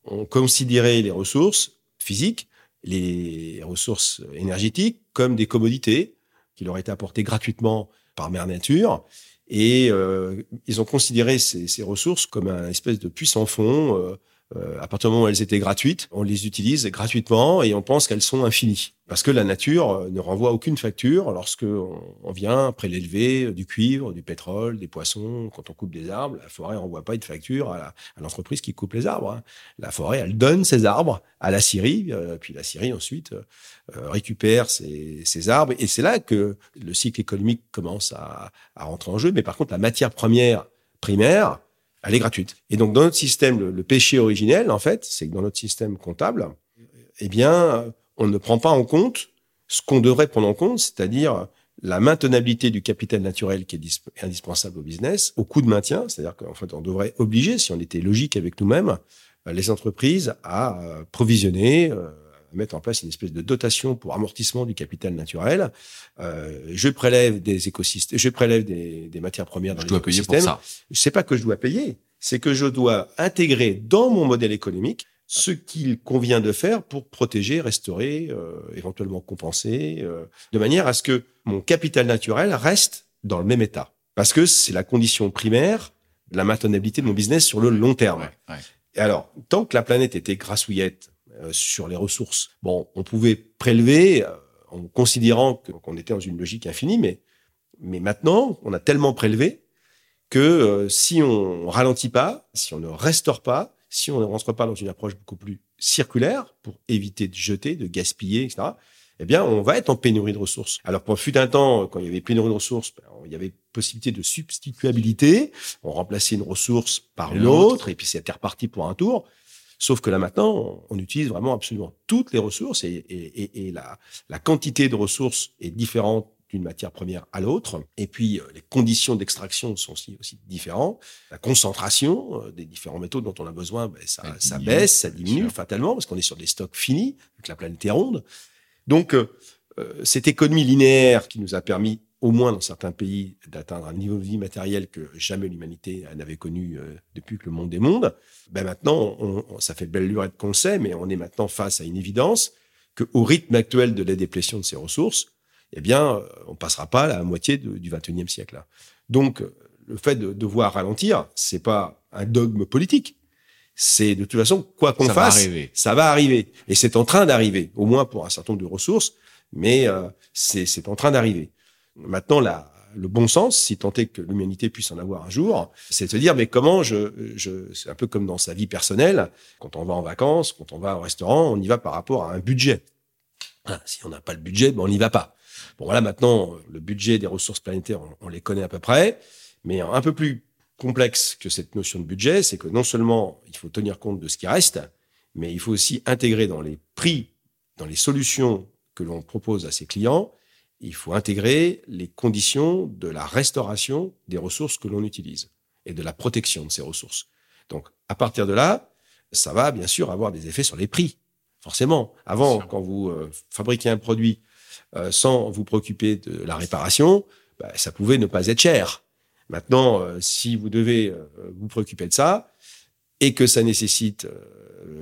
ont considéré les ressources physiques, les ressources énergétiques comme des commodités qui leur étaient apportées gratuitement par mère nature. Et euh, ils ont considéré ces, ces, ressources comme un espèce de puissant fond. Euh, euh, à partir du moment où elles étaient gratuites, on les utilise gratuitement et on pense qu'elles sont infinies. Parce que la nature euh, ne renvoie aucune facture lorsque on, on vient prélever du cuivre, du pétrole, des poissons. Quand on coupe des arbres, la forêt renvoie pas une facture à l'entreprise qui coupe les arbres. Hein. La forêt, elle donne ses arbres à la Syrie, euh, puis la Syrie ensuite euh, récupère ces, arbres. Et c'est là que le cycle économique commence à, à rentrer en jeu. Mais par contre, la matière première primaire, elle est gratuite. Et donc, dans notre système, le, péché originel, en fait, c'est que dans notre système comptable, eh bien, on ne prend pas en compte ce qu'on devrait prendre en compte, c'est-à-dire la maintenabilité du capital naturel qui est indispensable au business, au coût de maintien, c'est-à-dire qu'en fait, on devrait obliger, si on était logique avec nous-mêmes, les entreprises à provisionner, à mettre en place une espèce de dotation pour amortissement du capital naturel. Euh, je prélève des écosystèmes, je prélève des, des matières premières dans je les dois payer pour ça. C'est pas que je dois payer, c'est que je dois intégrer dans mon modèle économique ce qu'il convient de faire pour protéger, restaurer, euh, éventuellement compenser, euh, de manière à ce que mon capital naturel reste dans le même état. Parce que c'est la condition primaire de la maintenabilité de mon business sur le long terme. Ouais, ouais. Et alors, tant que la planète était grassouillette sur les ressources, bon, on pouvait prélever euh, en considérant qu'on était dans une logique infinie, mais, mais maintenant, on a tellement prélevé que euh, si on ralentit pas, si on ne restaure pas, si on ne rentre pas dans une approche beaucoup plus circulaire pour éviter de jeter, de gaspiller, etc., eh bien, on va être en pénurie de ressources. Alors, pour fut un temps, quand il y avait pénurie de ressources, ben, il y avait possibilité de substituabilité. On remplaçait une ressource par une autre, et puis c'était reparti pour un tour. Sauf que là, maintenant, on utilise vraiment absolument toutes les ressources et, et, et, et la, la quantité de ressources est différente d'une matière première à l'autre. Et puis, euh, les conditions d'extraction sont aussi, aussi différentes. La concentration euh, des différents métaux dont on a besoin, ben, ça, ça, ça baisse, ça diminue fatalement parce qu'on est sur des stocks finis, que la planète est ronde. Donc, euh, cette économie linéaire qui nous a permis, au moins dans certains pays, d'atteindre un niveau de vie matériel que jamais l'humanité n'avait connu euh, depuis que le monde est monde, ben maintenant, on, on, ça fait belle lurette qu'on le sait, mais on est maintenant face à une évidence que, au rythme actuel de la déplétion de ces ressources, eh bien, on passera pas à la moitié de, du 21e siècle. Donc, le fait de devoir ralentir, c'est pas un dogme politique. C'est de toute façon, quoi qu'on fasse, ça va arriver. Et c'est en train d'arriver, au moins pour un certain nombre de ressources, mais euh, c'est en train d'arriver. Maintenant, la, le bon sens, si tant est que l'humanité puisse en avoir un jour, c'est de se dire, mais comment je, je c'est un peu comme dans sa vie personnelle, quand on va en vacances, quand on va au restaurant, on y va par rapport à un budget. Si on n'a pas le budget, ben on n'y va pas. Bon, voilà, maintenant, le budget des ressources planétaires, on les connaît à peu près, mais un peu plus complexe que cette notion de budget, c'est que non seulement il faut tenir compte de ce qui reste, mais il faut aussi intégrer dans les prix, dans les solutions que l'on propose à ses clients, il faut intégrer les conditions de la restauration des ressources que l'on utilise et de la protection de ces ressources. Donc, à partir de là, ça va bien sûr avoir des effets sur les prix. Forcément. Avant, quand vous euh, fabriquez un produit euh, sans vous préoccuper de la réparation, bah, ça pouvait ne pas être cher. Maintenant, euh, si vous devez vous préoccuper de ça et que ça nécessite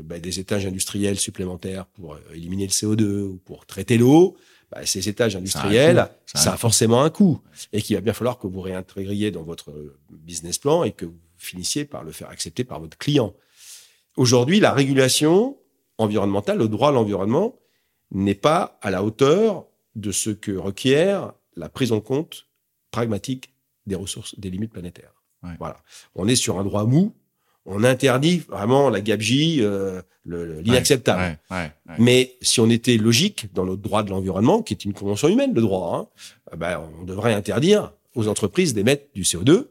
bah, des étages industriels supplémentaires pour éliminer le CO2 ou pour traiter l'eau, bah, ces étages industriels, ça a, forcément un coût et qu'il va bien falloir que vous réintégriez dans votre business plan et que vous finissiez par le faire accepter par votre client. Aujourd'hui, la régulation environnementale, le droit à l'environnement, n'est pas à la hauteur de ce que requiert la prise en compte pragmatique des ressources, des limites planétaires. Voilà. On est sur un droit mou. On interdit vraiment la gabegie, euh, l'inacceptable. Mais si on était logique dans notre droit de l'environnement, qui est une convention humaine, le droit, hein, eh ben, on devrait interdire aux entreprises d'émettre du CO2,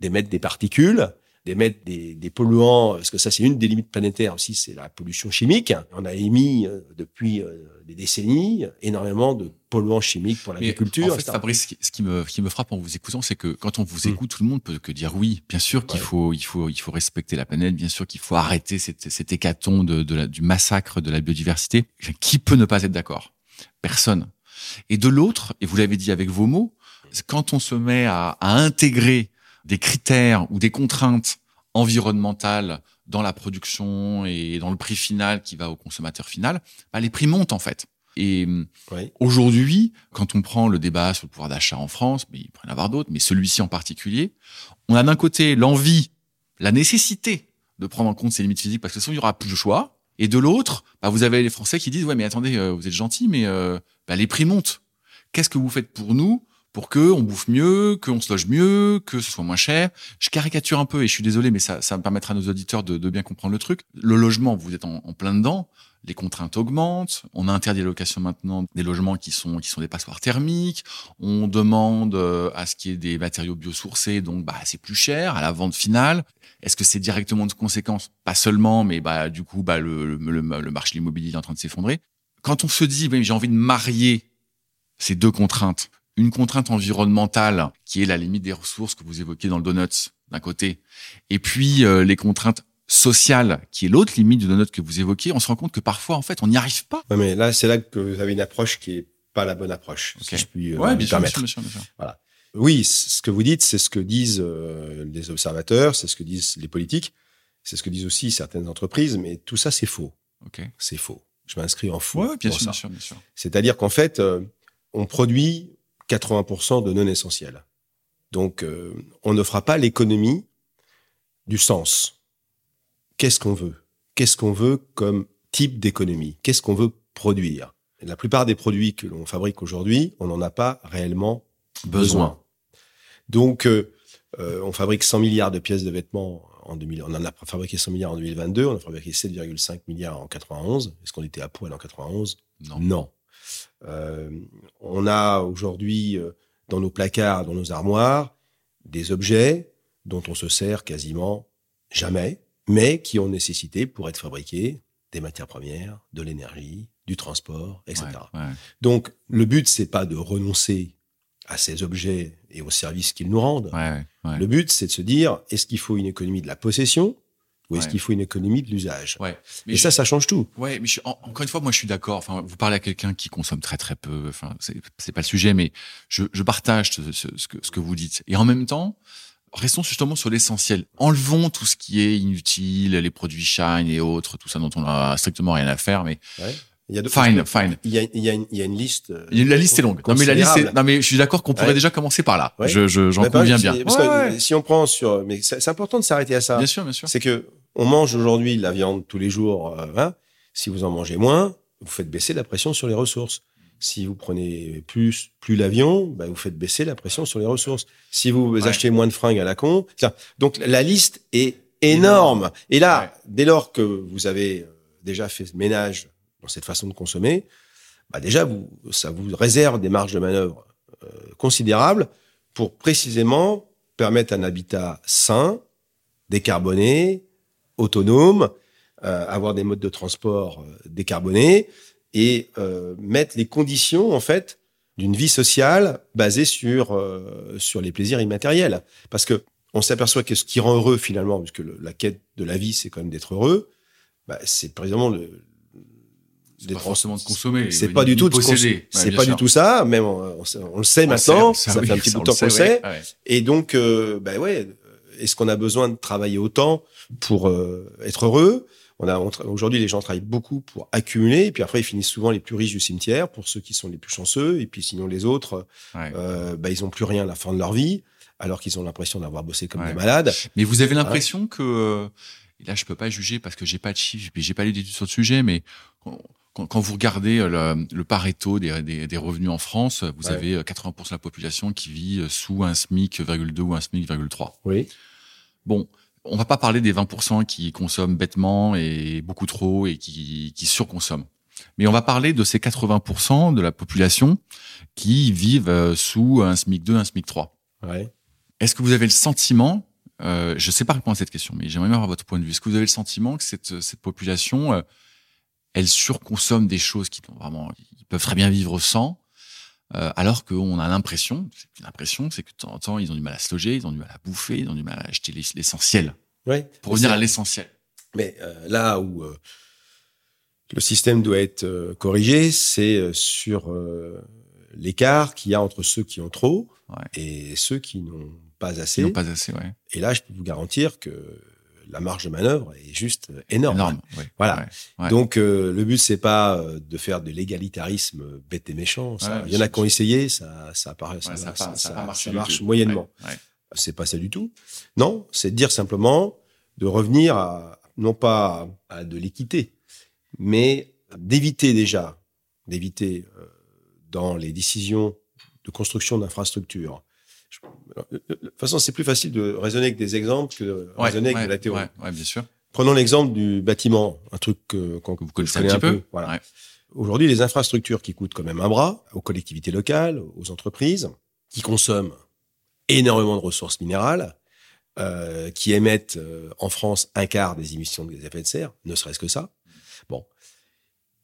d'émettre des particules, d'émettre des, des polluants, parce que ça c'est une des limites planétaires aussi, c'est la pollution chimique. On a émis euh, depuis euh, des décennies énormément de polluants chimiques pour l'agriculture. En fait, Fabrice, ce qui me, qui me frappe en vous écoutant, c'est que quand on vous mm. écoute, tout le monde peut que dire oui. Bien sûr qu'il faut, il faut, il faut respecter la planète. Bien sûr qu'il faut arrêter cette, cet hécaton de, de la, du massacre de la biodiversité. Qui peut ne pas être d'accord? Personne. Et de l'autre, et vous l'avez dit avec vos mots, quand on se met à, à intégrer des critères ou des contraintes environnementales dans la production et dans le prix final qui va au consommateur final, bah, les prix montent en fait. Et aujourd'hui, quand on prend le débat sur le pouvoir d'achat en France, mais il pourrait y en avoir d'autres, mais celui-ci en particulier, on a d'un côté l'envie, la nécessité de prendre en compte ces limites physiques parce que sinon il y aura plus de choix. Et de l'autre, bah, vous avez les Français qui disent ouais mais attendez, euh, vous êtes gentils, mais euh, bah, les prix montent. Qu'est-ce que vous faites pour nous pour que on bouffe mieux, qu'on se loge mieux, que ce soit moins cher. Je caricature un peu et je suis désolé, mais ça, ça me permettra à nos auditeurs de, de bien comprendre le truc. Le logement, vous êtes en, plein dedans. Les contraintes augmentent. On a interdit la maintenant des logements qui sont qui sont des passoires thermiques. On demande euh, à ce qu'il y ait des matériaux biosourcés, donc bah c'est plus cher à la vente finale. Est-ce que c'est directement de conséquence? Pas seulement, mais bah du coup bah le, le, le marché de l'immobilier est en train de s'effondrer. Quand on se dit j'ai envie de marier ces deux contraintes, une contrainte environnementale qui est la limite des ressources que vous évoquez dans le donut d'un côté, et puis euh, les contraintes sociales qui est l'autre limite du donut que vous évoquez, on se rend compte que parfois en fait on n'y arrive pas. Ouais, mais là c'est là que vous avez une approche qui est pas la bonne approche. Si je puis euh, bien, sûr, bien, sûr, bien, sûr, Voilà. Oui, ce que vous dites, c'est ce que disent euh, les observateurs, c'est ce que disent les politiques, c'est ce que disent aussi certaines entreprises, mais tout ça c'est faux. Ok. C'est faux. Je m'inscris en faux. Ouais, bien, bien sûr, bien sûr. C'est-à-dire qu'en fait, on produit 80% de non essentiels. Donc, euh, on ne fera pas l'économie du sens. Qu'est-ce qu'on veut? Qu'est-ce qu'on veut comme type d'économie? Qu'est-ce qu'on veut produire? La plupart des produits que l'on fabrique aujourd'hui, on n'en a pas réellement besoin. Donc, euh, euh, on fabrique 100 milliards de pièces de vêtements en 2000. On en a fabriqué 100 milliards en 2022. On a fabriqué 7,5 milliards en 91. Est-ce qu'on était à poil en 91 Non. Non. Euh, on a aujourd'hui euh, dans nos placards, dans nos armoires, des objets dont on se sert quasiment jamais, mais qui ont nécessité pour être fabriqués des matières premières, de l'énergie, du transport, etc. Donc le but c'est pas de renoncer à ces objets et aux services qu'ils nous rendent. Le but c'est de se dire est-ce qu'il faut une économie de la possession ou est-ce qu'il faut une économie de l'usage? Ouais. Mais Et ça, ça change tout. Ouais, mais je encore une fois, moi, je suis d'accord. Enfin, vous parlez à quelqu'un qui consomme très très peu. Enfin, c'est pas le sujet, mais je, je partage ce, ce, ce, que, ce que vous dites. Et en même temps, restons justement sur l'essentiel. Enlevons tout ce qui est inutile, les produits shine et autres, tout ça dont on a strictement rien à faire. Mais ouais. Il y a fine, fine. Il y a, il y a, une, il y a une liste. Euh, la liste est longue. Non mais la liste, est, non mais je suis d'accord qu'on pourrait déjà commencer par là. Je, je, j'en conviens bien. Parce que si on prend sur, mais c'est important de s'arrêter à ça. Bien sûr, bien sûr. C'est que on mange aujourd'hui la viande tous les jours. Euh, hein. Si vous en mangez moins, vous faites baisser la pression sur les ressources. Si vous prenez plus plus l'avion, bah, vous faites baisser la pression sur les ressources. Si vous achetez moins de fringues à la con, donc la liste est énorme. Et là, dès lors que vous avez euh, déjà fait ménage dans cette façon de consommer, bah déjà ça vous réserve des marges de manœuvre euh, considérables pour précisément permettre un habitat sain, décarboné, autonome, euh, avoir des modes de transport euh, décarbonés et mettre les conditions en fait d'une vie sociale basée sur sur les plaisirs immatériels. Parce que on s'aperçoit que ce qui rend heureux finalement, puisque la quête de la vie c'est quand même d'être heureux, bah, c'est précisément le, C'est pas forcément de consommer. C'est pas du tout de posséder. C'est pas du tout ça. Même on, le sait maintenant. ça fait un petit bout de temps qu'on sait. Et donc, euh, ben ouais, est-ce qu'on a besoin de travailler autant pour euh, être heureux? On a aujourd'hui les gens travaillent beaucoup pour accumuler et puis après ils finissent souvent les plus riches du cimetière pour ceux qui sont les plus chanceux et puis sinon les autres euh, bah, ils ont plus rien à la fin de leur vie alors qu'ils ont l'impression d'avoir bossé comme des malades. Mais vous avez l'impression que et là je peux pas juger parce que j'ai pas de chiffres, j'ai pas lu d'études sur le sujet, mais quand, vous regardez euh, le, Pareto des, des, revenus en France, vous avez 80% euh, de la population qui vit euh, sous un SMIC,2 ou un SMIC,3. Oui. Bon, on va pas parler des 20% qui consomment bêtement et beaucoup trop et qui, qui surconsomment. Mais on va parler de ces 80% de la population qui vivent sous un SMIC 2, un SMIC 3. Ouais. Est-ce que vous avez le sentiment, euh, je ne sais pas répondre à cette question, mais j'aimerais bien avoir votre point de vue. Est-ce que vous avez le sentiment que cette, cette population, euh, elle surconsomme des choses qui vraiment, ils peuvent très bien vivre sans, euh, alors qu'on a l'impression, c'est une impression, c'est que de temps en temps, ils ont du mal à se loger, ils ont du mal à bouffer, ils ont du mal à acheter l'essentiel. Oui. Pour revenir à l'essentiel. Mais euh, là où euh, le système doit être corrigé, c'est sur l'écart qu'il y a entre ceux qui ont trop et ceux qui n'ont pas assez. Non, pas assez, ouais. Et là, je peux vous garantir que la marge de manœuvre est juste énorme. Énorme, Voilà. Donc euh, le but c'est pas euh, de faire de l'égalitarisme bête et méchant. Ça. Il y en a qui ont essayé, ça, ça apparaît, ça, ça, ça, ça, marche moyennement. C'est pas ça du tout. Non, c'est de dire simplement de revenir à non pas à de l'équité, mais d'éviter déjà, d'éviter euh, dans les décisions de construction d'infrastructures de toute façon, c'est plus facile de raisonner avec des exemples que de raisonner avec de la théorie. Ouais, bien sûr. Prenons l'exemple du bâtiment, un truc que, que vous connaissez un, petit peu. Voilà. Aujourd'hui, les infrastructures qui coûtent quand même un bras aux collectivités locales, aux entreprises, qui consomment énormément de ressources minérales, euh, qui émettent euh, en France un quart des émissions de gaz à effet de serre, ne serait-ce que ça. Bon.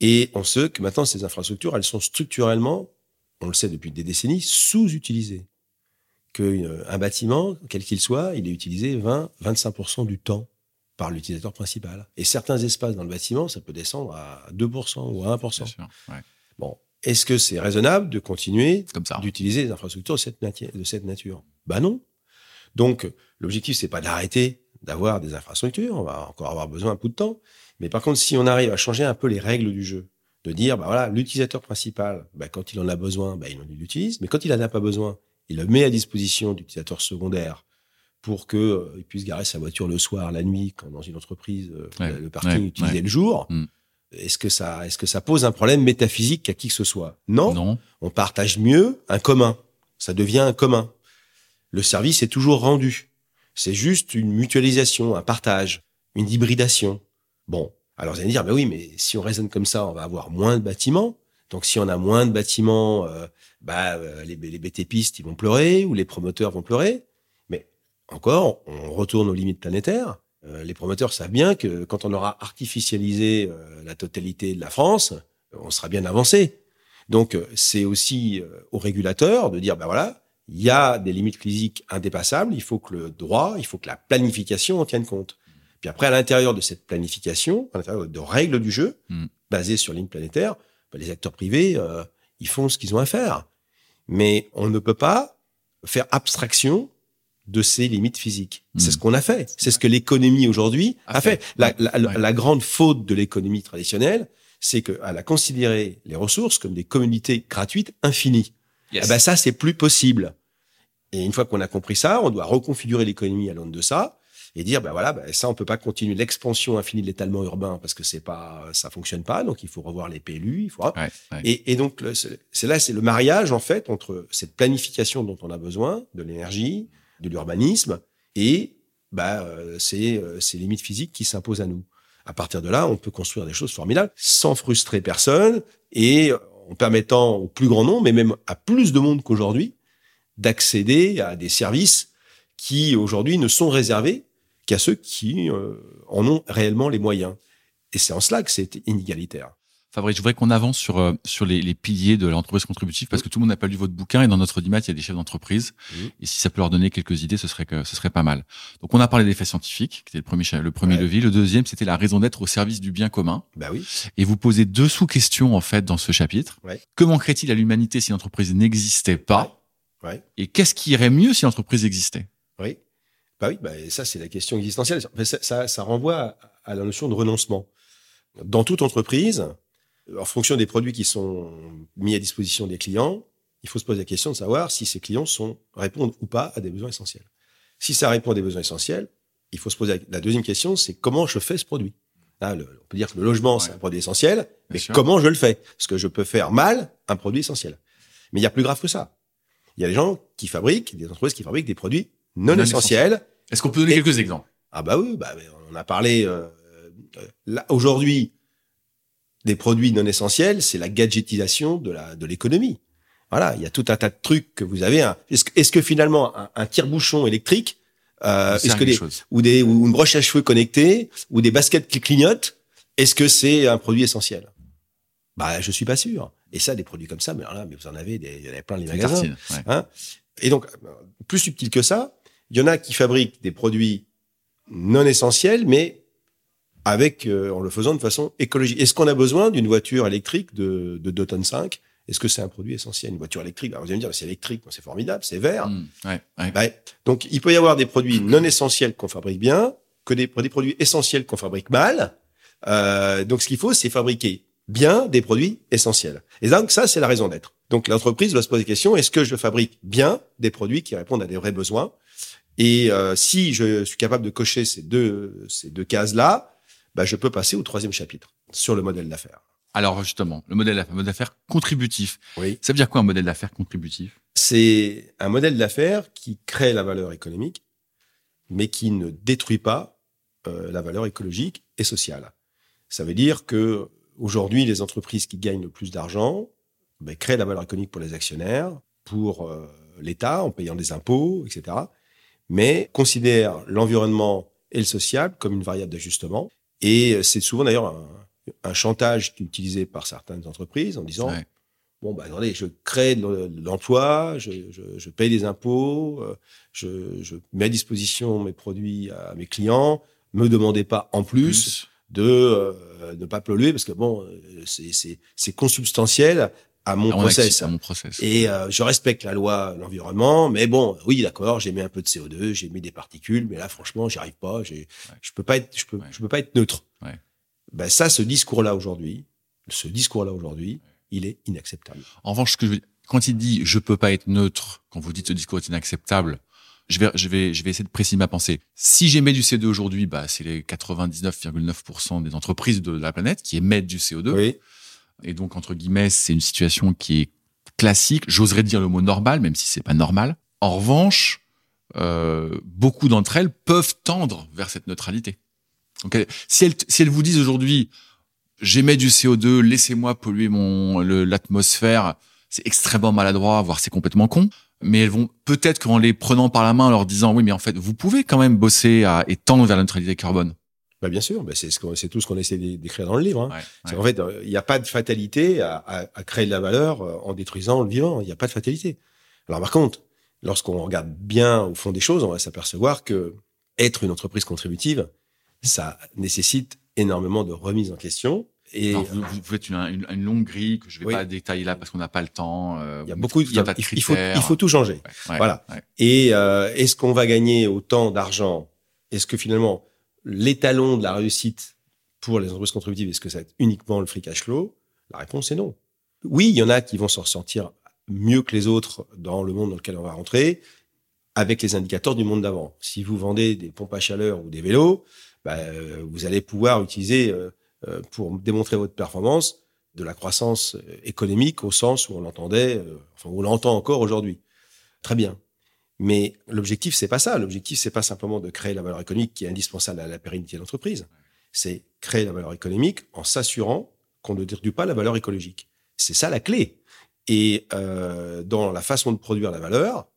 Et on sait que maintenant, ces infrastructures, elles sont structurellement, on le sait depuis des décennies, sous-utilisées qu'un bâtiment, quel qu'il soit, il est utilisé 20-25% du temps par l'utilisateur principal. Et certains espaces dans le bâtiment, ça peut descendre à 2% ou à 1%. Sûr, Bon, est-ce que c'est raisonnable de continuer d'utiliser les infrastructures de cette, de cette nature? Ben non. Donc, l'objectif, c'est pas d'arrêter d'avoir des infrastructures. On va encore avoir besoin un peu de temps. Mais par contre, si on arrive à changer un peu les règles du jeu, de dire, bah voilà, l'utilisateur principal, bah, quand il en a besoin, bah, il l'utilise. Mais quand il en a pas besoin, il le met à disposition d'utilisateurs secondaires pour que euh, il puisse garer sa voiture le soir, la nuit, quand dans une entreprise euh, le parking est utilisé le jour. Mm. Est-ce que ça, est-ce que ça pose un problème métaphysique à qui que ce soit? Non. Non. On partage mieux un commun. Ça devient un commun. Le service est toujours rendu. C'est juste une mutualisation, un partage, une hybridation. Bon. Alors vous allez me dire, ben oui, mais si on raisonne comme ça, on va avoir moins de bâtiments. Donc si on a moins de bâtiments, euh, bah, euh, les, les BTPistes, ils vont pleurer ou les promoteurs vont pleurer. Mais encore, on retourne aux limites planétaires. Euh, les promoteurs savent bien que quand on aura artificialisé la totalité de la France, on sera bien avancé. Donc c'est aussi aux régulateurs de dire, ben voilà, il y a des limites physiques indépassables, il faut que le droit, il faut que la planification en tienne compte. Puis après, à l'intérieur de cette planification, à l'intérieur de règles du jeu, mm. basées sur ligne planétaire, ben, les acteurs privés, euh, ils font ce qu'ils ont à faire. Mais on ne peut pas faire abstraction de ces limites physiques. C'est hmm. ce qu'on a fait. C'est ce que l'économie aujourd'hui a, fait. La, grande faute de l'économie traditionnelle, c'est qu'elle a considéré les ressources comme des communautés gratuites infinies. Eh ben ça, c'est plus possible. Et une fois qu'on a compris ça, on doit reconfigurer l'économie à l'aune de ça et dire ben voilà ben ça on peut pas continuer l'expansion infinie de l'étalement urbain parce que c'est pas ça fonctionne pas donc il faut revoir les PLU il faut Et, et, donc c'est là c'est le mariage en fait entre cette planification dont on a besoin de l'énergie de l'urbanisme et bah c'est ces limites physiques qui s'imposent à nous. À partir de là on peut construire des choses formidables sans frustrer personne et en permettant au plus grand nombre mais même à plus de monde qu'aujourd'hui d'accéder à des services qui aujourd'hui ne sont réservés qu'à ceux qui euh, en ont réellement les moyens. Et c'est en cela que c'est inégalitaire. Fabrice, je voudrais qu'on avance sur euh, sur les, les, piliers de l'entreprise contributive parce que tout le monde n'a pas lu votre bouquin et dans notre audimat il y a des chefs d'entreprise et si ça peut leur donner quelques idées ce serait que ce serait pas mal. Donc on a parlé des faits scientifiques qui était le premier le premier levier, le deuxième c'était la raison d'être au service du bien commun. Bah oui. Et vous posez deux sous-questions en fait dans ce chapitre. Ouais. Que manquerait-il à l'humanité si l'entreprise n'existait pas? Ouais. Et qu'est-ce qui irait mieux si l'entreprise existait? Oui. Bah oui, bah ça c'est la question existentielle. Ça, ça, ça renvoie à la notion de renoncement. Dans toute entreprise, en fonction des produits qui sont mis à disposition des clients, il faut se poser la question de savoir si ces clients sont, répondent ou pas à des besoins essentiels. Si ça répond à des besoins essentiels, il faut se poser la deuxième question, c'est comment je fais ce produit? Là, le, on peut dire que le logement, ouais. c'est un produit essentiel, mais comment je le fais? Parce que je peux faire mal un produit essentiel? Mais il y a plus grave que ça. Il y a des gens qui fabriquent, des entreprises qui fabriquent des produits non, non essentiels. Est-ce qu'on peut donner Et, quelques exemples? Ah bah oui, bah, on a parlé... Euh, là, aujourd'hui, des produits non essentiels, c'est la gadgetisation de la de l'économie. Voilà, il y a tout un tas de trucs que vous avez. Est-ce que, finalement un, un tire-bouchon électrique, euh, est-ce que des, ou des ou une broche à cheveux connectée, ou des baskets qui clignotent, est-ce que c'est un produit essentiel? Bah, je suis pas sûr. Et ça, des produits comme ça, mais là, mais vous en avez, des, il y en a plein les magasins. Tartine, ouais. hein Et donc, plus subtil que ça, il y en a qui fabriquent des produits non essentiels, mais avec euh, en le faisant de façon écologique. Est-ce qu'on a besoin d'une voiture électrique de, de 2 tonnes 5 Est-ce que c'est un produit essentiel? Une voiture électrique bah, Vous allez me dire, c'est électrique, c'est formidable, c'est vert. Mmh, ouais, ouais. Bah, donc, il peut y avoir des produits non essentiels qu'on fabrique bien, que des, des produits essentiels qu'on fabrique mal. Euh, donc, ce qu'il faut, c'est fabriquer bien des produits essentiels. Et donc, ça, c'est la raison d'être. Donc, l'entreprise doit se poser la question, est-ce que je fabrique bien des produits qui répondent à des vrais besoins? Et euh, si je suis capable de cocher ces deux, ces deux cases-là, bah, je peux passer au troisième chapitre sur le modèle d'affaires. Alors justement, le modèle d'affaires contributif. Oui. Ça veut dire quoi un modèle d'affaires contributif? C'est un modèle d'affaires qui crée la valeur économique, mais qui ne détruit pas euh, la valeur écologique et sociale. Ça veut dire que aujourd'hui, les entreprises qui gagnent le plus d'argent ben, créent la valeur économique pour les actionnaires, pour euh, l'État en payant des impôts, etc. Mais considèrent l'environnement et le social comme une variable d'ajustement et c'est souvent d'ailleurs un, un, chantage utilisé par certaines entreprises en disant ouais. bon bah attendez, je crée de l'emploi, je, je, je, paye des impôts, je, je, mets à disposition mes produits à mes clients, me demandez pas en plus, plus. de euh, ne pas polluer parce que bon c'est consubstantiel à mon, on process. à mon process. Et euh, je respecte la loi, l'environnement, mais bon, oui, d'accord, j'ai mis un peu de CO2, j'ai mis des particules, mais là, franchement, j'y arrive pas. Ouais. Je peux pas être, je peux, ouais. je peux pas être neutre. Ouais. Ben ça, ce discours-là aujourd'hui, ce discours-là aujourd'hui, il est inacceptable. En revanche, ce que je veux, quand il dit je peux pas être neutre, quand vous dites ce discours est inacceptable, je vais, je vais, je vais essayer de préciser ma pensée. Si j'émets du CO2 aujourd'hui, bah, c'est les 99,9% des entreprises de la planète qui émettent du CO2. Oui. Et donc, entre guillemets, c'est une situation qui est classique. J'oserais dire le mot normal, même si c'est pas normal. En revanche, euh, beaucoup d'entre elles peuvent tendre vers cette neutralité. Donc, si elles, si elles vous disent aujourd'hui, j'émets du CO2, laissez-moi polluer mon l'atmosphère, c'est extrêmement maladroit, voire c'est complètement con. Mais elles vont peut-être qu'en les prenant par la main, en leur disant, oui, mais en fait, vous pouvez quand même bosser à, et tendre vers la neutralité carbone. Bah bien sûr, bah c'est ce tout ce qu'on essaie d'écrire dans le livre. Hein. Ouais, ouais. En fait, il n'y a pas de fatalité à, à, à, créer de la valeur euh, en détruisant le vivant. Il n'y a pas de fatalité. Alors par contre, lorsqu'on regarde bien au fond des choses, on va s'apercevoir que être une entreprise contributive, ça nécessite énormément de remise en question. Et vous, vous, faites une, une, une, longue grille que je vais oui. pas détailler là parce qu'on n'a pas le temps. Euh, il y a beaucoup, il, y a, de il, faut, il faut tout changer. Ouais, voilà. Et euh, est-ce qu'on va gagner autant d'argent? Est-ce que finalement l'étalon de la réussite pour les entreprises contributives, est-ce que être uniquement le free cash flow La réponse est non. Oui, il y en a qui vont s'en ressentir mieux que les autres dans le monde dans lequel on va rentrer, avec les indicateurs du monde d'avant. Si vous vendez des pompes à chaleur ou des vélos, bah, vous allez pouvoir utiliser, euh, pour démontrer votre performance, de la croissance économique au sens où on l'entendait, euh, enfin, on l'entend encore aujourd'hui. Très bien. Mais l'objectif, c'est pas ça. L'objectif, c'est pas simplement de créer la valeur économique qui est indispensable à la pérennité de l'entreprise. C'est créer la valeur économique en s'assurant qu'on ne détruit pas la valeur écologique. C'est ça la clé. Et euh, dans la façon de produire la valeur,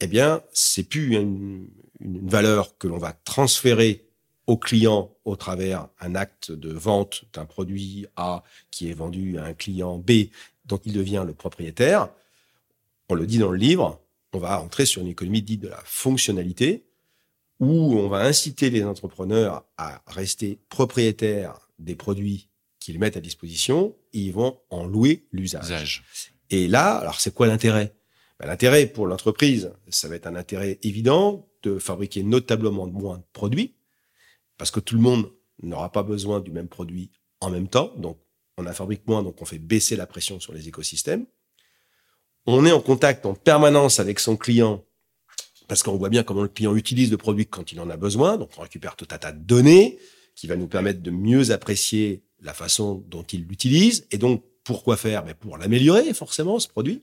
eh bien, c'est plus une, une valeur que l'on va transférer au client au travers un acte de vente d'un produit A qui est vendu à un client B dont il devient le propriétaire. On le dit dans le livre, on va entrer sur une économie dite de la fonctionnalité où on va inciter les entrepreneurs à rester propriétaires des produits qu'ils mettent à disposition et ils vont en louer l'usage. Et là, alors c'est quoi l'intérêt? Ben, L'intérêt pour l'entreprise, ça va être un intérêt évident de fabriquer notablement moins de produits parce que tout le monde n'aura pas besoin du même produit en même temps. Donc, on en fabrique moins, donc on fait baisser la pression sur les écosystèmes. On est en contact en permanence avec son client parce qu'on voit bien comment le client utilise le produit quand il en a besoin. Donc, on récupère tout un tas de données qui va nous permettre de mieux apprécier la façon dont il l'utilise. Et donc, pourquoi faire? Mais ben, Pour l'améliorer, forcément, ce produit.